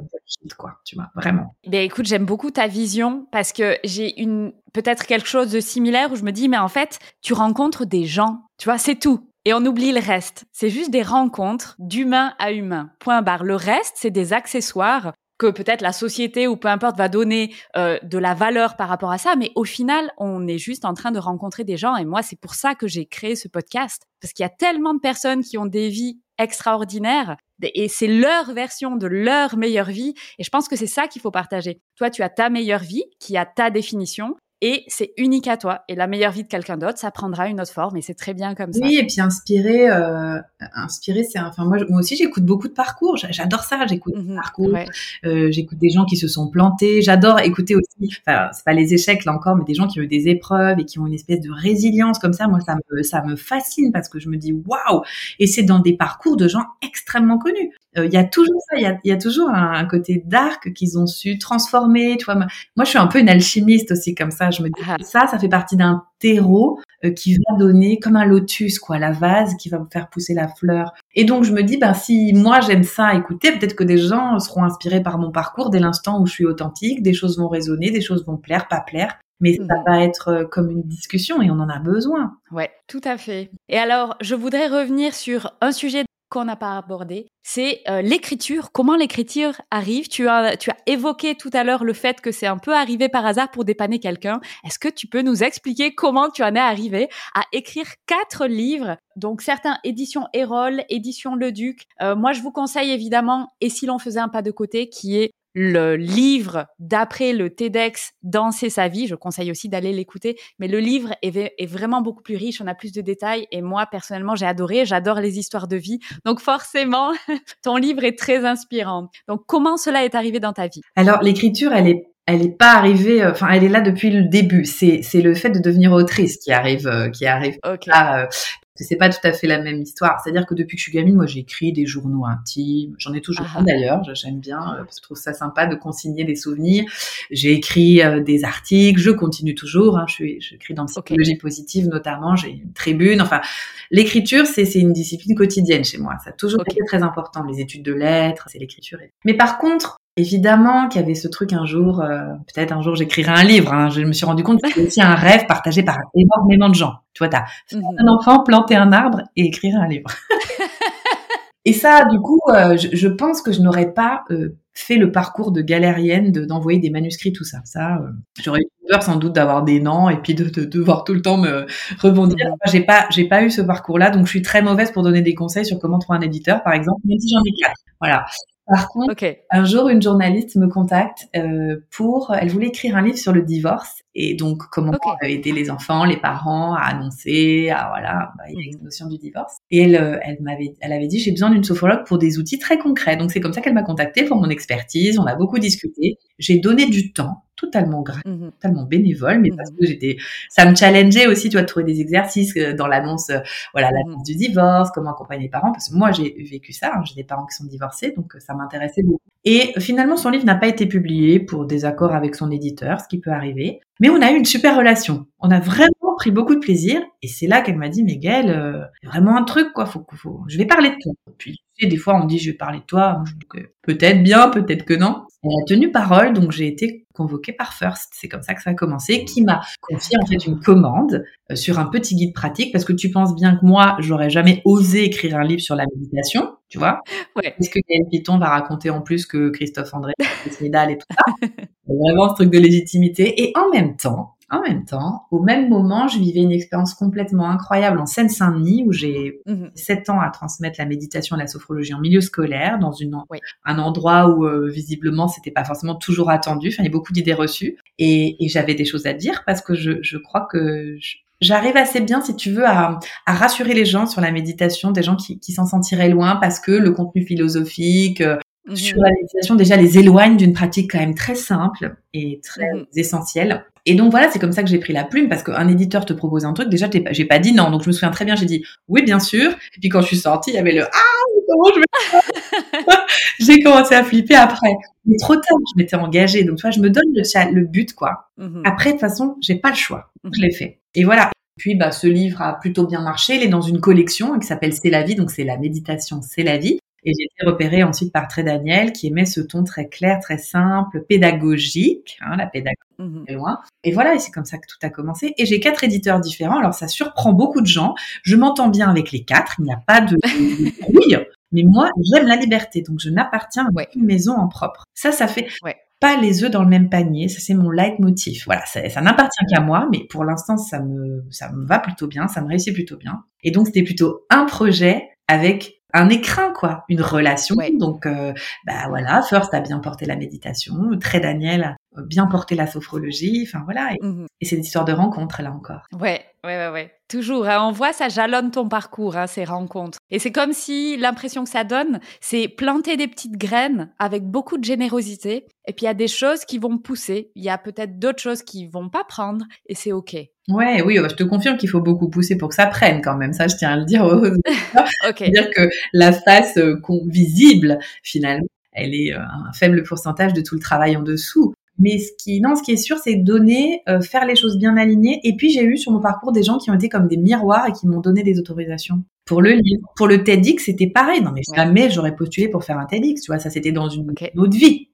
S2: quoi, tu vois, vraiment.
S1: Ben écoute, j'aime beaucoup ta vision parce que j'ai une peut-être quelque chose de similaire où je me dis, mais en fait, tu rencontres des gens, tu vois, c'est tout. Et on oublie le reste. C'est juste des rencontres d'humain à humain. Point barre. Le reste, c'est des accessoires que peut-être la société ou peu importe va donner euh, de la valeur par rapport à ça, mais au final, on est juste en train de rencontrer des gens et moi, c'est pour ça que j'ai créé ce podcast parce qu'il y a tellement de personnes qui ont des vies extraordinaires et c'est leur version de leur meilleure vie et je pense que c'est ça qu'il faut partager. Toi, tu as ta meilleure vie qui a ta définition et c'est unique à toi. Et la meilleure vie de quelqu'un d'autre, ça prendra une autre forme et c'est très bien comme ça.
S2: Oui, et puis inspirer, euh, inspirer, c'est enfin moi, moi aussi j'écoute beaucoup de parcours. J'adore ça, j'écoute des mhm, parcours, euh, j'écoute des gens qui se sont plantés. J'adore écouter aussi, enfin c'est pas les échecs là encore, mais des gens qui ont eu des épreuves et qui ont une espèce de résilience comme ça. Moi ça me ça me fascine parce que je me dis waouh. Et c'est dans des parcours de gens extrêmement connus. Euh, il y a toujours ça, il y a, y a, toujours un, côté dark qu'ils ont su transformer. Tu vois, moi, je suis un peu une alchimiste aussi comme ça. Je me dis ah. ça, ça fait partie d'un terreau euh, qui va donner comme un lotus, quoi, la vase qui va me faire pousser la fleur. Et donc je me dis, ben si moi j'aime ça écouter, peut-être que des gens seront inspirés par mon parcours dès l'instant où je suis authentique, des choses vont résonner, des choses vont plaire, pas plaire. Mais ça mhm. va être euh, comme une discussion et on en a besoin.
S1: Ouais, tout à fait. Et alors, je voudrais revenir sur un sujet qu'on n'a pas abordé, c'est euh, l'écriture. Comment l'écriture arrive? Tu as, évoqué tout à l'heure le fait que c'est un peu arrivé par hasard pour dépanner quelqu'un. Est-ce que tu peux nous expliquer comment tu en es arrivé à écrire quatre livres? Donc certains éditions Erol, édition Le Duc. Euh, moi, je vous conseille évidemment Et si l'on faisait un pas de côté, qui est le livre d'après le TEDx Danser sa vie. Je conseille aussi d'aller l'écouter. Mais le livre est, vraiment beaucoup plus riche, on a plus de détails. Et moi, personnellement, j'ai adoré. J'adore les histoires de vie. Donc forcément, ton livre est très inspirant. Donc comment cela est arrivé dans ta vie?
S2: Alors l'écriture, elle est elle est pas arrivée, euh, enfin, elle est là depuis le début. C'est, c'est le fait de devenir autrice qui arrive, euh, qui arrive
S1: okay.
S2: là, c'est pas tout à fait la même histoire. C'est-à-dire que depuis que je suis gamine, moi, j'ai écrit des journaux intimes. J'en ai toujours un d'ailleurs. J'aime bien, euh, je trouve ça sympa de consigner des souvenirs. J'ai écrit euh, des articles. Je continue toujours. Hein. Je suis, j'écris dans psychologie positive notamment. J'ai une tribune. Enfin, l'écriture, c'est, c'est une discipline quotidienne chez moi. Ça a toujours été très important. Les études de lettres, c'est l'écriture. Mais par contre, Évidemment qu'il y avait ce truc un jour, euh, peut-être un jour j'écrirai un livre. Hein. Je me suis rendu compte que c'est aussi un rêve partagé par énormément de gens. Tu vois, t'as mmh. un enfant, planter un arbre et écrire un livre. et ça, du coup, euh, je, pense que je n'aurais pas euh, fait le parcours de galérienne, d'envoyer des manuscrits, tout ça. Ça, j'aurais eu peur sans doute d'avoir des noms et puis de, devoir tout le temps me rebondir. Mmh. J'ai pas, j'ai pas eu ce parcours-là, donc je suis très mauvaise pour donner des conseils sur comment trouver un éditeur, par exemple, même si j'en ai quatre. Voilà. Par contre, un jour, une journaliste me contacte euh, pour, elle voulait écrire un livre sur le divorce et donc comment aider les enfants, les parents à annoncer, à voilà, bah, il y a une notion du divorce. Et elle, euh, elle m'avait, elle avait dit j'ai besoin d'une sophrologue pour des outils très concrets. Donc c'est comme ça qu'elle m'a contactée pour mon expertise. On a beaucoup discuté. J'ai donné du temps totalement gratuit, mmh totalement bénévole, mais parce mmh que j'étais, ça me challengeait aussi, tu vois, de trouver des exercices euh, dans l'annonce, euh, voilà, mmh l'annonce du divorce, comment accompagner les parents, parce que moi j'ai vécu ça, hein, j'ai des parents qui sont divorcés, donc euh, ça m'intéressait beaucoup. Et finalement, son livre n'a pas été publié pour désaccord avec son éditeur, ce qui peut arriver. Mais on a eu une super relation. On a vraiment pris beaucoup de plaisir. Et c'est là qu'elle m'a dit, mais Gaëlle, euh, vraiment un truc, quoi. Faut, faut, je vais parler de toi. Puis, tu sais, des fois, on me dit, je vais parler de toi. Peut-être bien, peut-être que non. Elle a tenu parole, donc j'ai été convoquée par First. C'est comme ça que ça a commencé, qui m'a confié en fait une commande euh, sur un petit guide pratique, parce que tu penses bien que moi, j'aurais jamais osé écrire un livre sur la méditation, tu vois.
S1: Ouais.
S2: Est-ce que Gaëlle Piton va raconter en plus que Christophe André, Nidal et tout ça? Vraiment ce truc de légitimité. Et en même temps, en même temps, au même moment, je vivais une expérience complètement incroyable en Seine-Saint-Denis où j'ai mmh sept ans à transmettre la méditation et la sophrologie en milieu scolaire dans une, un endroit où euh, visiblement c'était pas forcément toujours attendu. Enfin, il y a beaucoup d'idées reçues. Et, et j'avais des choses à dire parce que je, je crois que j'arrive assez bien, si tu veux, à, à, rassurer les gens sur la méditation, des gens qui, qui s'en sentiraient loin parce que le contenu philosophique, euh, mmh sur la méditation déjà les éloigne d'une pratique quand même très simple et très mmh essentielle. Et donc voilà, c'est comme ça que j'ai pris la plume parce qu'un éditeur te propose un truc. Déjà, j'ai pas dit non. Donc je me souviens très bien, j'ai dit oui, bien sûr. Et puis quand je suis sortie, il y avait le ah, comment je vais J'ai commencé à flipper après. Mais trop tard, je m'étais engagée. Donc tu vois, je me donne le, le but quoi. Mmh après, de toute façon, j'ai pas le choix. Donc, je l'ai fait. Et voilà. Puis bah, ce livre a plutôt bien marché. Il est dans une collection qui s'appelle C'est la vie, donc c'est la méditation, c'est la vie. Et j'ai été repérée ensuite par Très Daniel, qui aimait ce ton très clair, très simple, pédagogique, hein, la pédagogie mmh loin. Et voilà, et c'est comme ça que tout a commencé. Et j'ai quatre éditeurs différents. Alors ça surprend beaucoup de gens. Je m'entends bien avec les quatre. Il n'y a pas de, brouille. Mais moi, j'aime la liberté, donc je n'appartiens à aucune maison en propre. Ça, ça fait pas les œufs dans le même panier. Ça, c'est mon leitmotiv. Voilà, ça, ça n'appartient qu'à moi, mais pour l'instant, ça me, ça me va plutôt bien, ça me réussit plutôt bien. Et donc, c'était plutôt un projet avec un écrin, quoi, une relation. Donc, euh, bah voilà, First a bien porté la méditation, Très Daniel a bien porté la sophrologie, enfin voilà. Et, mmh c'est une histoire de rencontre là encore.
S1: Ouais, ouais, ouais, ouais. Toujours. Hein, on voit, ça jalonne ton parcours, hein, ces rencontres. Et c'est comme si l'impression que ça donne, c'est planter des petites graines avec beaucoup de générosité. Et puis il y a des choses qui vont pousser. Il y a peut-être d'autres choses qui vont pas prendre, et c'est ok.
S2: Ouais, oui, je te confirme qu'il faut beaucoup pousser pour que ça prenne quand même. Ça, je tiens à le dire.
S1: okay.
S2: dire que la face euh, visible, finalement, elle est euh, un faible pourcentage de tout le travail en dessous. Mais ce qui, non, ce qui est sûr, c'est donner, euh, faire les choses bien alignées. Et puis j'ai eu sur mon parcours des gens qui ont été comme des miroirs et qui m'ont donné des autorisations. Pour le livre, pour le TEDx, c'était pareil. Non mais jamais j'aurais postulé pour faire un TEDx. Tu vois, ça c'était dans une autre vie.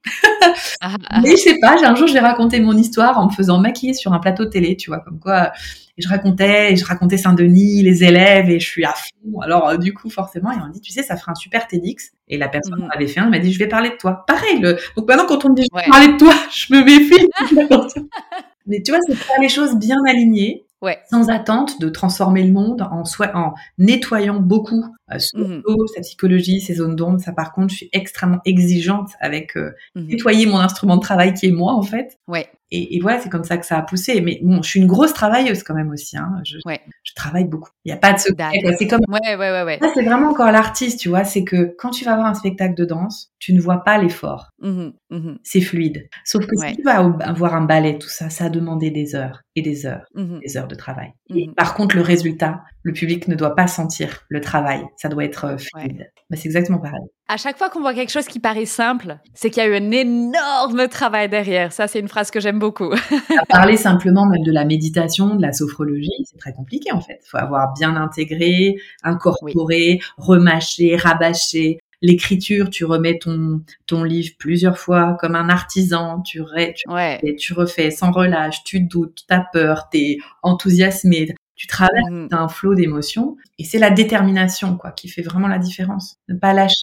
S2: Ah, ah. mais je sais pas. Un jour, j'ai raconté mon histoire en me faisant maquiller sur un plateau de télé. Tu vois, comme quoi et je racontais, et je racontais Saint-Denis, les élèves, et je suis à fond. Alors, euh, du coup, forcément, ils m'ont dit, tu sais, ça ferait un super TEDx. Et la personne qui mhm. m'avait fait un, m'a dit, je vais parler de toi. Pareil, le... donc maintenant, quand on me dit, je vais parler de toi, je me méfie. Mais tu vois, c'est faire les choses bien alignées
S1: ouais.
S2: sans attente de transformer le monde en, soi, en nettoyant beaucoup euh, mmh. sa psychologie, ses zones d'ombre. Ça, par contre, je suis extrêmement exigeante avec euh, mmh nettoyer mon instrument de travail qui est moi, en fait.
S1: Ouais.
S2: Et, et, voilà, c'est comme ça que ça a poussé. Mais bon, je suis une grosse travailleuse quand même aussi. Hein. Je,
S1: ouais.
S2: je travaille beaucoup. Il n'y a pas de secret.
S1: C'est comme. Ouais, ouais, ouais, ouais.
S2: c'est vraiment encore l'artiste, tu vois. C'est que quand tu vas voir un spectacle de danse, tu ne vois pas l'effort.
S1: Mmh mmh
S2: c'est fluide. Sauf que si tu vas voir un ballet, tout ça, ça a demandé des heures et des heures, mmh des heures de travail. Et par contre, le résultat, le public ne doit pas sentir le travail. Ça doit être euh, fluide. Mais c'est exactement pareil.
S1: À chaque fois qu'on voit quelque chose qui paraît simple, c'est qu'il y a eu un énorme travail derrière. Ça, c'est une phrase que j'aime beaucoup.
S2: parler simplement même de la méditation, de la sophrologie, c'est très compliqué en fait. Il faut avoir bien intégré, incorporé, remâché, rabâché, l'écriture, tu remets ton ton livre plusieurs fois comme un artisan, tu, tu, tu refais sans relâche, tu doutes, tu as peur, tu es enthousiasmé, tu traverses mmh. un flot d'émotions et c'est la détermination quoi qui fait vraiment la différence. Ne pas lâcher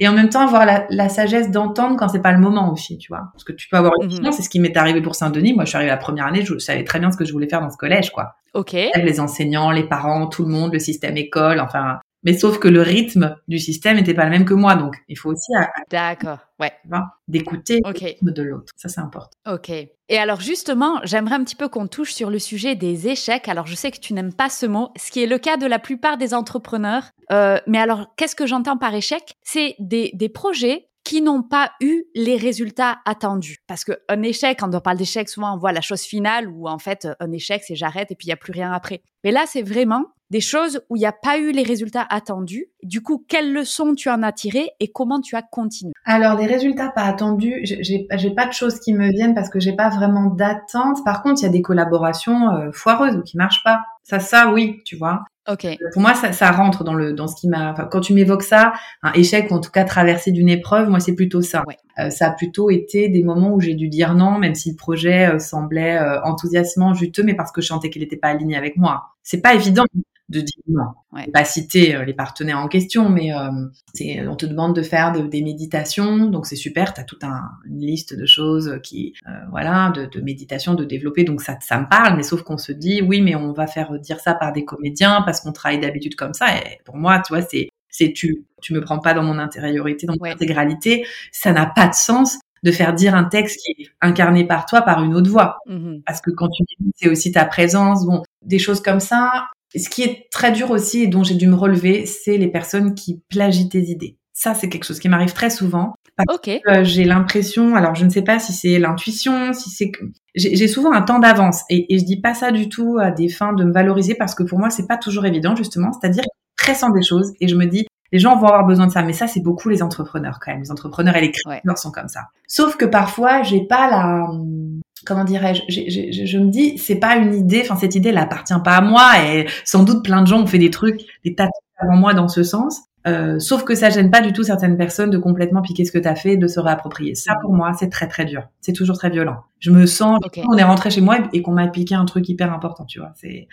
S2: et en même temps avoir la, sagesse d'entendre quand c'est pas le moment aussi, tu vois. Parce que tu peux avoir une mmh. c'est ce qui m'est arrivé pour Saint-Denis. Moi, je suis arrivée la première année, je savais très bien ce que je voulais faire dans ce collège quoi.
S1: OK.
S2: Les enseignants, les parents, tout le monde, le système école, enfin mais sauf que le rythme du système n'était pas le même que moi, donc il faut aussi
S1: d'accord, ouais,
S2: d'écouter le rythme de l'autre. Ça c'est important.
S1: Ok. Et alors justement, j'aimerais un petit peu qu'on touche sur le sujet des échecs. Alors je sais que tu n'aimes pas ce mot, ce qui est le cas de la plupart des entrepreneurs. Euh, mais alors qu'est-ce que j'entends par échec? C'est des, des projets qui n'ont pas eu les résultats attendus. Parce qu'un échec, quand on parle d'échec, souvent on voit la chose finale où en fait un échec c'est j'arrête et puis il n'y a plus rien après. Mais là c'est vraiment des choses où il n'y a pas eu les résultats attendus. Du coup, quelles leçons tu en as tirées et comment tu as continué?
S2: Alors, des résultats pas attendus, j'ai pas de choses qui me viennent parce que j'ai pas vraiment d'attente. Par contre, il y a des collaborations euh, foireuses ou qui marchent pas. Ça, ça, oui, tu vois.
S1: Ok.
S2: Pour moi, ça, ça rentre dans le dans ce qui m'a. Enfin, quand tu m'évoques ça, un échec ou en tout cas traversé d'une épreuve, moi, c'est plutôt ça. Euh, ça a plutôt été des moments où j'ai dû dire non, même si le projet euh, semblait enthousiasmant, juteux, mais parce que je sentais qu'il n'était pas aligné avec moi. C'est pas évident de dire non. Ouais. Pas citer euh, les partenaires en question, mais euh, c'est, on te demande de faire des méditations, donc c'est super. Tu as toute un, une liste de choses qui, euh, voilà, de, de, méditation, de développer, donc ça, ça me parle. Mais sauf qu'on se dit, oui, mais on va faire dire ça par des comédiens parce qu'on travaille d'habitude comme ça. Et pour moi, tu vois, c'est, c'est tu, tu me prends pas dans mon intériorité, dans mon intégralité. Ça n'a pas de sens de faire dire un texte qui est incarné par toi par une autre voix. Mmh parce que quand tu dis, c'est aussi ta présence, bon, des choses comme ça, ce qui est très dur aussi et dont j'ai dû me relever, c'est les personnes qui plagient tes idées. Ça, c'est quelque chose qui m'arrive très souvent.
S1: ok.
S2: Euh, j'ai l'impression, alors je ne sais pas si c'est l'intuition, si c'est que j'ai souvent un temps d'avance et, et je dis pas ça du tout à des fins de me valoriser parce que pour moi c'est pas toujours évident justement. C'est-à-dire pressant des choses et je me dis les gens vont avoir besoin de ça. Mais ça, c'est beaucoup les entrepreneurs quand même. Les entrepreneurs et les créateurs sont comme ça. Sauf que parfois, j'ai pas la, comment dirais-je, je, me dis, c'est pas une idée, enfin, cette idée, elle appartient pas à moi et sans doute plein de gens ont fait des trucs, des tas de avant moi dans ce sens. Euh, sauf que ça gêne pas du tout certaines personnes de complètement piquer ce que tu as fait, de se réapproprier. Ça, pour moi, c'est très très dur. C'est toujours très violent. Je me sens, on est rentré chez moi et qu'on m'a piqué un truc hyper important, tu vois. C'est.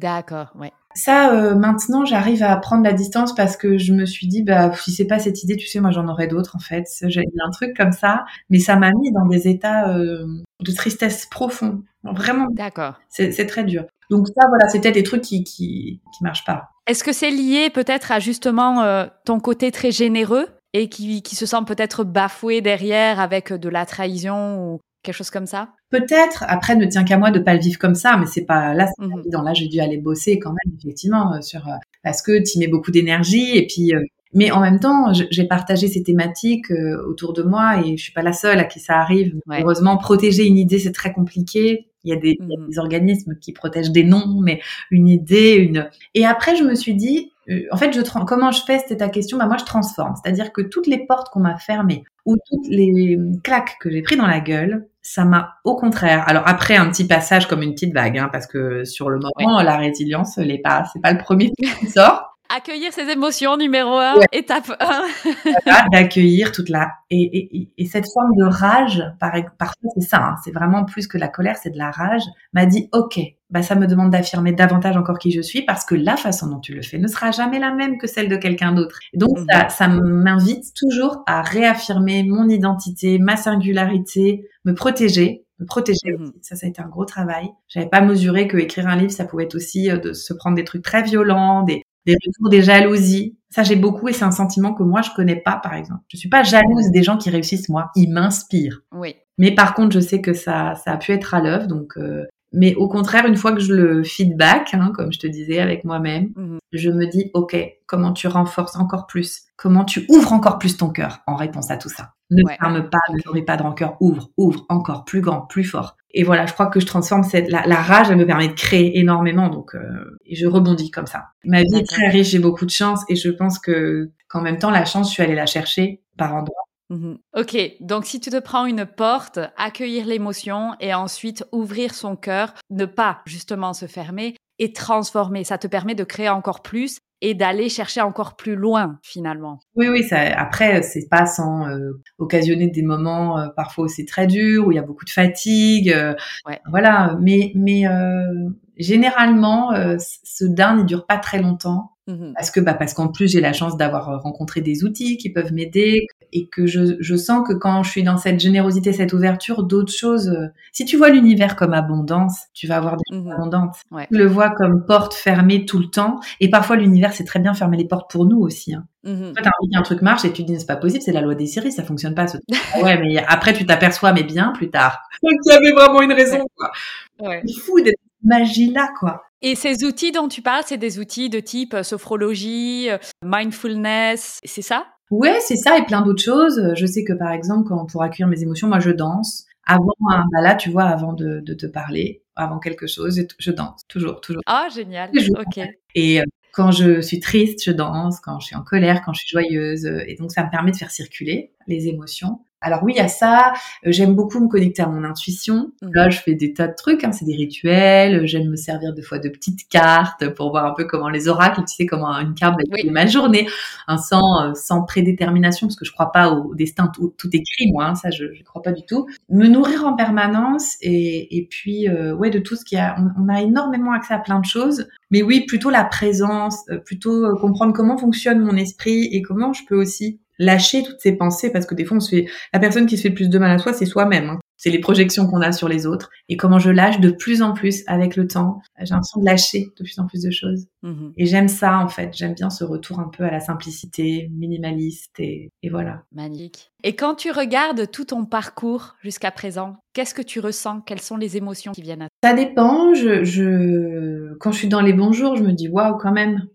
S1: D'accord, ouais.
S2: Ça, euh, maintenant, j'arrive à prendre la distance parce que je me suis dit, bah, si c'est pas cette idée, tu sais, moi, j'en aurais d'autres, en fait. J'ai un truc comme ça, mais ça m'a mis dans des états euh, de tristesse profond. Vraiment.
S1: D'accord.
S2: C'est très dur. Donc ça, voilà, c'était des trucs qui, qui, qui marchent pas.
S1: Est-ce que c'est lié peut-être à justement euh, ton côté très généreux et qui, qui se sent peut-être bafoué derrière avec de la trahison ou quelque chose comme ça?
S2: Peut-être. Après, ne tient qu'à moi de pas le vivre comme ça, mais c'est pas là, c'est mmh évident. Là, j'ai dû aller bosser quand même, effectivement, euh, sur euh, parce que tu mets beaucoup d'énergie et puis. Euh, mais en même temps, j'ai partagé ces thématiques autour de moi et je suis pas la seule à qui ça arrive. Heureusement, protéger une idée, c'est très compliqué. Il y, a des, il y a mmh des organismes qui protègent des noms, mais une idée, une. Et après, je me suis dit, en fait, je comment je fais C'était ta question. Bah moi, je transforme. C'est-à-dire que toutes les portes qu'on m'a fermées ou toutes les claques que j'ai pris dans la gueule, ça m'a au contraire. Alors après un petit passage comme une petite vague, hein, parce que sur le moment la résilience, n'est pas, c'est pas le premier qui sort.
S1: Accueillir ses émotions, numéro un, étape un.
S2: d'accueillir toute la et, et, et, cette forme de rage, par, parfois c'est ça, hein, c'est vraiment plus que la colère, c'est de la rage. M'a dit ok, bah ça me demande d'affirmer davantage encore qui je suis parce que la façon dont tu le fais ne sera jamais la même que celle de quelqu'un d'autre. Donc ça, ça m'invite toujours à réaffirmer mon identité, ma singularité, me protéger me protéger mhm. aussi. Ça, ça a été un gros travail. J'avais pas mesuré que écrire un livre, ça pouvait être aussi euh, de se prendre des trucs très violents, des, des retours, des jalousies. Ça, j'ai beaucoup et c'est un sentiment que moi, je connais pas, par exemple. Je suis pas jalouse des gens qui réussissent, moi. Ils m'inspirent.
S1: Oui.
S2: Mais par contre, je sais que ça, ça a pu être à l'œuvre, donc. Euh, mais au contraire, une fois que je le feedback, hein, comme je te disais avec moi-même, mhm. je me dis, ok, comment tu renforces encore plus? Comment tu ouvres encore plus ton cœur en réponse à tout ça? Ne ferme pas, ne nourris pas de rancœur, ouvre, ouvre encore plus grand, plus fort. Et voilà, je crois que je transforme cette la, rage, elle me permet de créer énormément, donc euh, et je rebondis comme ça. Ma vie est très riche, j'ai beaucoup de chance, et je pense que qu'en même temps, la chance, je suis allée la chercher par endroits.
S1: Mhm. Ok, donc si tu te prends une porte, accueillir l'émotion et ensuite ouvrir son cœur, ne pas justement se fermer et transformer, ça te permet de créer encore plus et d'aller chercher encore plus loin finalement.
S2: Oui, oui. Ça, après, c'est pas sans euh, occasionner des moments euh, parfois aussi très durs où il y a beaucoup de fatigue. Euh, voilà. Mais, mais généralement, ce dain ne dure pas très longtemps. Mmh parce que bah parce qu'en plus j'ai la chance d'avoir rencontré des outils qui peuvent m'aider et que je, je sens que quand je suis dans cette générosité, cette ouverture, d'autres choses. si tu vois l'univers comme abondance, tu vas avoir des choses mmh abondantes. Tu le vois comme porte fermée tout le temps et parfois l'univers c'est très bien fermer les portes pour nous aussi. Hein. Mmh Toi, t'as envie qu'un truc marche et tu te dis c'est pas possible, c'est la loi des séries, ça fonctionne pas. Ce ouais, mais après tu t'aperçois, mais bien plus tard. Il y avait vraiment une raison. Quoi. Ouais. C'est fou d'être magie là, quoi.
S1: Et ces outils dont tu parles, c'est des outils de type euh, sophrologie, euh, mindfulness, c'est ça?
S2: Ouais, c'est ça et plein d'autres choses. Je sais que par exemple, quand pour accueillir mes émotions, moi je danse. Avant, bah là, tu vois, avant de, te parler, avant quelque chose, je danse toujours, toujours.
S1: Ah, génial. Ok.
S2: Et euh, quand je suis triste, je danse. Quand je suis en colère, quand je suis joyeuse. Et donc, ça me permet de faire circuler les émotions. Alors oui, il y a ça. Euh, j'aime beaucoup me connecter à mon intuition. Mmh. Là, je fais des tas de trucs. Hein, c'est des rituels. J'aime me servir des fois de petites cartes pour voir un peu comment les oracles, tu sais, comment une carte va oui. ma journée, un sans euh, sans prédétermination, parce que je crois pas au destin tout, tout écrit, moi. Hein, ça, je, je crois pas du tout. Me nourrir en permanence et, et puis euh, ouais de tout ce qu'il y a. On, a énormément accès à plein de choses. Mais oui, plutôt la présence, plutôt comprendre comment fonctionne mon esprit et comment je peux aussi lâcher toutes ces pensées parce que des fois on se fait la personne qui se fait le plus de mal à soi c'est soi-même hein. C'est les projections qu'on a sur les autres et comment je lâche de plus en plus avec le temps. J'ai l'impression de lâcher de plus en plus de choses. Mmh et j'aime ça en fait. J'aime bien ce retour un peu à la simplicité minimaliste et, et voilà.
S1: Magnifique. Et quand tu regardes tout ton parcours jusqu'à présent qu'est-ce que tu ressens? Quelles sont les émotions qui viennent à
S2: toi? Ça dépend. Je, je quand je suis dans les bons jours je me dis waouh quand même.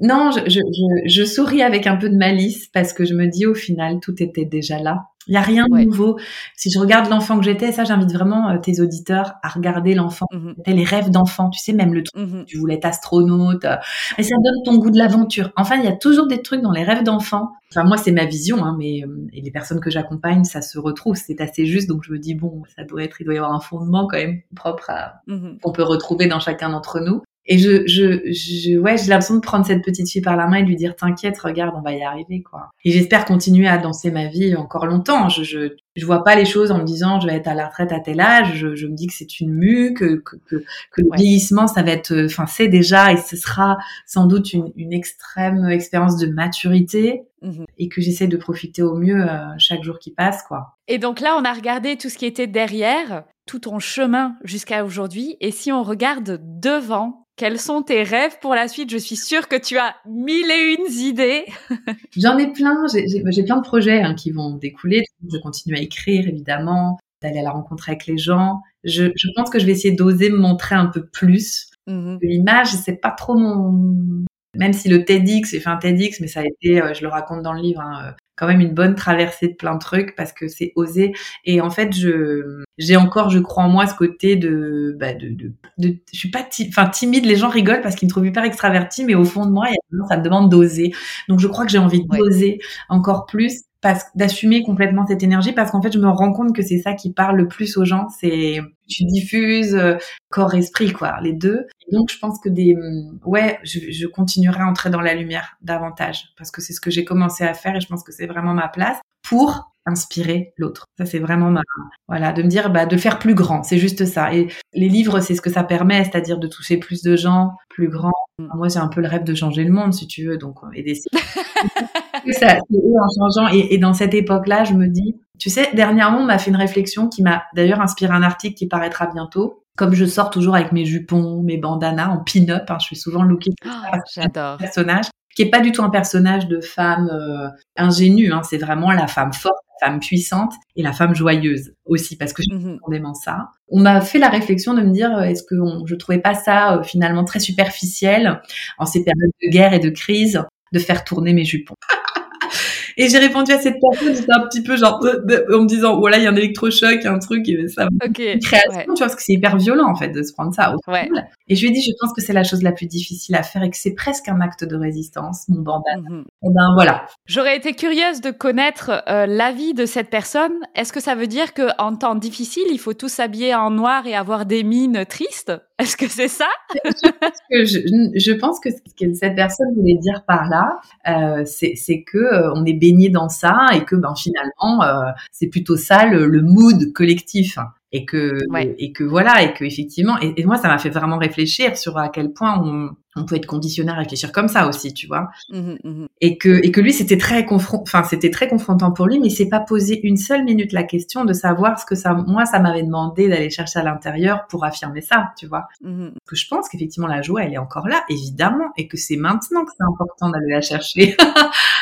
S2: Non, je, je, je, souris avec un peu de malice parce que je me dis au final, tout était déjà là. Il n'y a rien de nouveau. Si je regarde l'enfant que j'étais, ça j'invite vraiment euh, tes auditeurs à regarder l'enfant. Mmh les rêves d'enfant, tu sais, même le truc, mmh tu voulais être astronaute. Euh, mais ça donne ton goût de l'aventure. Enfin, il y a toujours des trucs dans les rêves d'enfant. Enfin, moi, c'est ma vision, hein, mais euh, et les personnes que j'accompagne, ça se retrouve. C'est assez juste, donc je me dis, bon, ça doit être, il doit y avoir un fondement quand même propre à, qu'on peut retrouver dans chacun d'entre nous. Et je, je, je ouais, j'ai l'impression de prendre cette petite fille par la main et de lui dire t'inquiète, regarde, on va y arriver, quoi. Et j'espère continuer à danser ma vie encore longtemps. Je, je, je vois pas les choses en me disant je vais être à la retraite à tel âge. Je, je me dis que c'est une mue, que, que, que, que le vieillissement, ça va être, enfin, c'est déjà et ce sera sans doute une, une extrême expérience de maturité. Mmh et que j'essaie de profiter au mieux euh, chaque jour qui passe, quoi.
S1: Et donc là, on a regardé tout ce qui était derrière, tout ton chemin jusqu'à aujourd'hui. Et si on regarde devant, quels sont tes rêves pour la suite? Je suis sûre que tu as mille et une idées.
S2: J'en ai plein. J'ai plein de projets hein, qui vont découler. Je continue à écrire, évidemment, d'aller à la rencontre avec les gens. Je, je pense que je vais essayer d'oser me montrer un peu plus. Mmh l'image, c'est pas trop mon. Même si le TEDx, j'ai fait un TEDx, mais ça a été, euh, je le raconte dans le livre, hein, quand même une bonne traversée de plein de trucs parce que c'est osé. Et en fait, je j'ai encore, je crois en moi, ce côté de, bah, de, de, de je suis pas, enfin timide. Les gens rigolent parce qu'ils me trouvent hyper extraverti, mais au fond de moi, ça me demande d'oser. Donc je crois que j'ai envie d'oser encore plus d'assumer complètement cette énergie parce qu'en fait, je me rends compte que c'est ça qui parle le plus aux gens. C'est tu diffuses euh, corps esprit quoi, les deux. donc je pense que des mm, ouais, je, je continuerai à entrer dans la lumière davantage parce que c'est ce que j'ai commencé à faire et je pense que c'est vraiment ma place pour inspirer l'autre. Ça c'est vraiment ma voilà, de me dire bah de faire plus grand, c'est juste ça. Et les livres, c'est ce que ça permet, c'est-à-dire de toucher plus de gens, plus grand. Mm. Moi, j'ai un peu le rêve de changer le monde si tu veux, donc aider ça, eux en changeant et, et dans cette époque-là, je me dis tu sais, dernièrement, on m'a fait une réflexion qui m'a d'ailleurs inspiré un article qui paraîtra bientôt. Comme je sors toujours avec mes jupons, mes bandanas en pin-up, hein, je suis souvent lookée
S1: oh, j'adore.
S2: personnage qui est pas du tout un personnage de femme euh, ingénue, hein, c'est vraiment la femme forte, la femme puissante et la femme joyeuse aussi parce que je mm -hmm. ça. On m'a fait la réflexion de me dire euh, est-ce que on, je trouvais pas ça euh, finalement très superficiel en ces périodes de guerre et de crise de faire tourner mes jupons. Et j'ai répondu à cette personne, j'étais un petit peu genre, en me disant, voilà, il y a un électrochoc, un truc, et ça,
S1: okay.
S2: une création, tu vois, parce que c'est hyper violent, en fait, de se prendre ça au
S1: ouais.
S2: Et je lui ai dit, je pense que c'est la chose la plus difficile à faire et que c'est presque un acte de résistance, mon bandana. Mm -hmm. Et ben voilà.
S1: J'aurais été curieuse de connaître euh, l'avis de cette personne. Est-ce que ça veut dire que en temps difficile, il faut tous s'habiller en noir et avoir des mines tristes? Est-ce que c'est ça?
S2: Je, pense que ce que cette personne voulait dire par là, euh, c'est que euh, on est baigné dans ça et que ben finalement euh, c'est plutôt ça le, le mood collectif et que
S1: ouais.
S2: et que voilà et que effectivement et, et moi ça m'a fait vraiment réfléchir sur à quel point on, on peut être conditionné à réfléchir comme ça aussi tu vois
S1: mmh, mmh.
S2: et que et que lui c'était très confront enfin c'était très confrontant pour lui mais il s'est pas posé une seule minute la question de savoir ce que ça moi ça m'avait demandé d'aller chercher à l'intérieur pour affirmer ça tu vois
S1: mmh.
S2: que je pense qu'effectivement la joie elle est encore là évidemment et que c'est maintenant que c'est important d'aller la chercher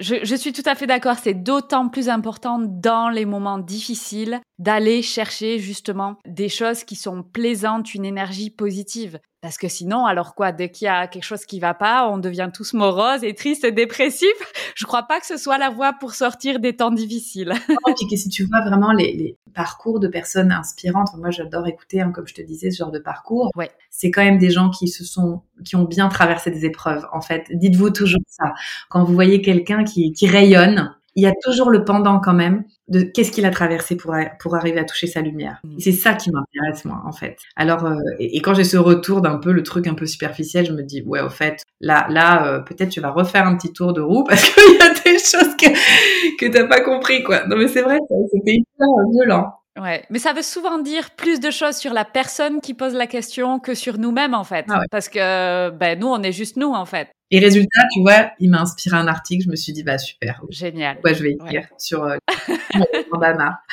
S1: Je, je, suis tout à fait d'accord. C'est d'autant plus important dans les moments difficiles d'aller chercher justement des choses qui sont plaisantes, une énergie positive. Parce que sinon, alors quoi, dès qu'il y a quelque chose qui va pas, on devient tous moroses et tristes et dépressifs. Je crois pas que ce soit la voie pour sortir des temps difficiles.
S2: et puis que si tu vois vraiment les, les, parcours de personnes inspirantes, moi j'adore écouter, hein, comme je te disais, ce genre de parcours.
S1: Ouais.
S2: C'est quand même des gens qui se sont, qui ont bien traversé des épreuves. En fait, dites-vous toujours ça. Quand vous voyez quelqu'un qui, qui rayonne, il y a toujours le pendant quand même de qu'est-ce qu'il a traversé pour, pour arriver à toucher sa lumière. Et c'est ça qui m'intéresse, moi, en fait. Alors, euh, et, et, quand j'ai ce retour d'un peu le truc un peu superficiel, je me dis, ouais, au fait, là, là, euh, peut-être tu vas refaire un petit tour de roue parce qu'il y a des choses que, que t'as pas compris, quoi. Non, mais c'est vrai, c'était hyper violent.
S1: Ouais, mais ça veut souvent dire plus de choses sur la personne qui pose la question que sur nous-mêmes en fait,
S2: ah ouais.
S1: parce que ben nous on est juste nous en fait.
S2: Et résultat, tu vois, il m'a inspiré un article, je me suis dit bah super.
S1: Génial.
S2: Ouais, je vais écrire
S1: ouais.
S2: sur euh, bandana?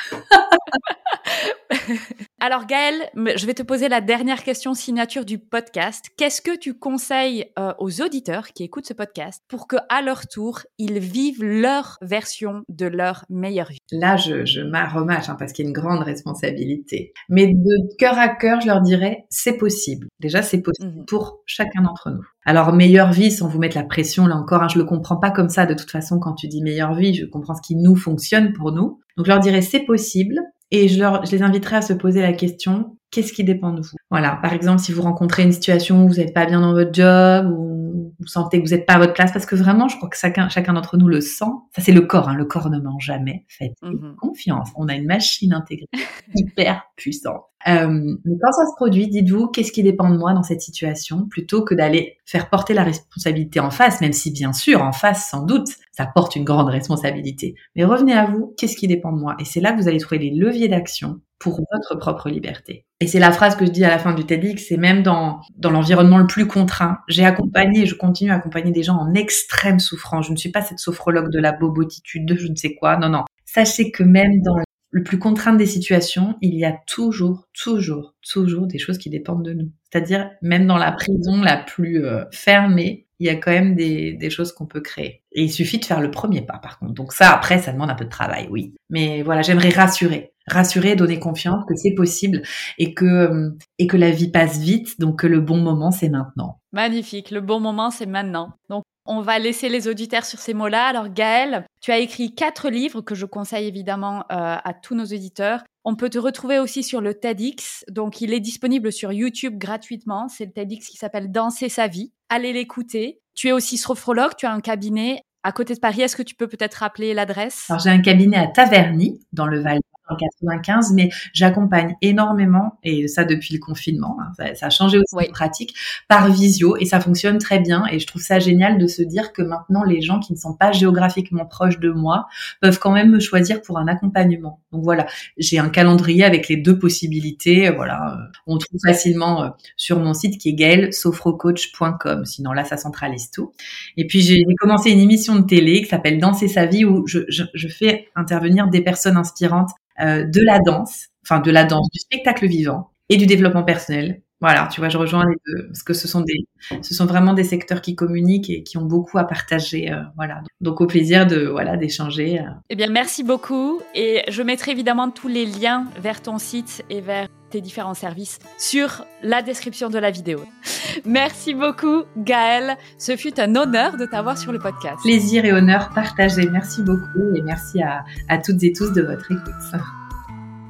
S1: Alors Gaëlle, je vais te poser la dernière question signature du podcast. Qu'est-ce que tu conseilles euh, aux auditeurs qui écoutent ce podcast pour que à leur tour, ils vivent leur version de leur meilleure vie?
S2: Là, je, je m'arromage hein, parce qu'il y a une grande responsabilité. Mais de cœur à cœur, je leur dirais, c'est possible. Déjà, c'est possible mmh. pour chacun d'entre nous. Alors, meilleure vie, sans vous mettre la pression, là encore, hein, je le comprends pas comme ça de toute façon quand tu dis meilleure vie, je comprends ce qui nous fonctionne pour nous. Donc, je leur dirais, c'est possible, et je, leur, je les inviterai à se poser la question qu'est-ce qui dépend de vous? Voilà, par exemple, si vous rencontrez une situation où vous n'êtes pas bien dans votre job ou vous sentez que vous n'êtes pas à votre place, parce que vraiment, je crois que chacun, chacun d'entre nous le sent. Ça, c'est le corps. Hein. Le corps ne ment jamais. Faites mm -hmm. confiance. On a une machine intégrée hyper puissante. Euh, mais quand ça se produit, dites-vous qu'est-ce qui dépend de moi dans cette situation, plutôt que d'aller faire porter la responsabilité en face, même si bien sûr, en face, sans doute, ça porte une grande responsabilité. Mais revenez à vous, qu'est-ce qui dépend de moi? Et c'est là que vous allez trouver les leviers d'action pour votre propre liberté. Et c'est la phrase que je dis à la fin du TEDx, c'est même dans, dans l'environnement le plus contraint. J'ai accompagné, je continue à accompagner des gens en extrême souffrance. Je ne suis pas cette sophrologue de la bobotitude, de je ne sais quoi. Non, non. Sachez que même dans le plus contraint des situations, il y a toujours, toujours, toujours des choses qui dépendent de nous. C'est-à-dire, même dans la prison la plus euh, fermée, il y a quand même des, des choses qu'on peut créer. Et il suffit de faire le premier pas, par contre. Donc ça, après, ça demande un peu de travail, oui. Mais voilà, j'aimerais rassurer. Rassurer, donner confiance que c'est possible et que, et que la vie passe vite, donc que le bon moment, c'est maintenant.
S1: Magnifique. Le bon moment, c'est maintenant. Donc, on va laisser les auditeurs sur ces mots-là. Alors Gaëlle, tu as écrit quatre livres que je conseille évidemment euh, à tous nos auditeurs. On peut te retrouver aussi sur le TEDx. Donc il est disponible sur YouTube gratuitement. C'est le TEDx qui s'appelle Danser sa vie. Allez l'écouter. Tu es aussi sophrologue, tu as un cabinet à côté de Paris, est-ce que tu peux peut-être rappeler l'adresse?
S2: Alors j'ai un cabinet à Taverny dans le Val en 95, mais j'accompagne énormément, et ça depuis le confinement, hein, ça, a changé aussi oui. pratique, par visio, et ça fonctionne très bien, et je trouve ça génial de se dire que maintenant les gens qui ne sont pas géographiquement proches de moi peuvent quand même me choisir pour un accompagnement. Donc voilà, j'ai un calendrier avec les deux possibilités, voilà, on trouve facilement euh, sur mon site qui est gaelsofrocoach.com, sinon là ça centralise tout. Et puis j'ai commencé une émission de télé qui s'appelle Danser sa vie, où je, je, je fais intervenir des personnes inspirantes de la danse, enfin de la danse, du spectacle vivant et du développement personnel. Voilà, tu vois, je rejoins les deux parce que ce sont des, ce sont vraiment des secteurs qui communiquent et qui ont beaucoup à partager. Euh, voilà, donc au plaisir de voilà d'échanger. Euh.
S1: Eh bien, merci beaucoup et je mettrai évidemment tous les liens vers ton site et vers tes différents services sur la description de la vidéo. Merci beaucoup, Gaëlle. Ce fut un honneur de t'avoir sur le podcast.
S2: Plaisir et honneur partagé. Merci beaucoup et merci à, à toutes et tous de votre écoute.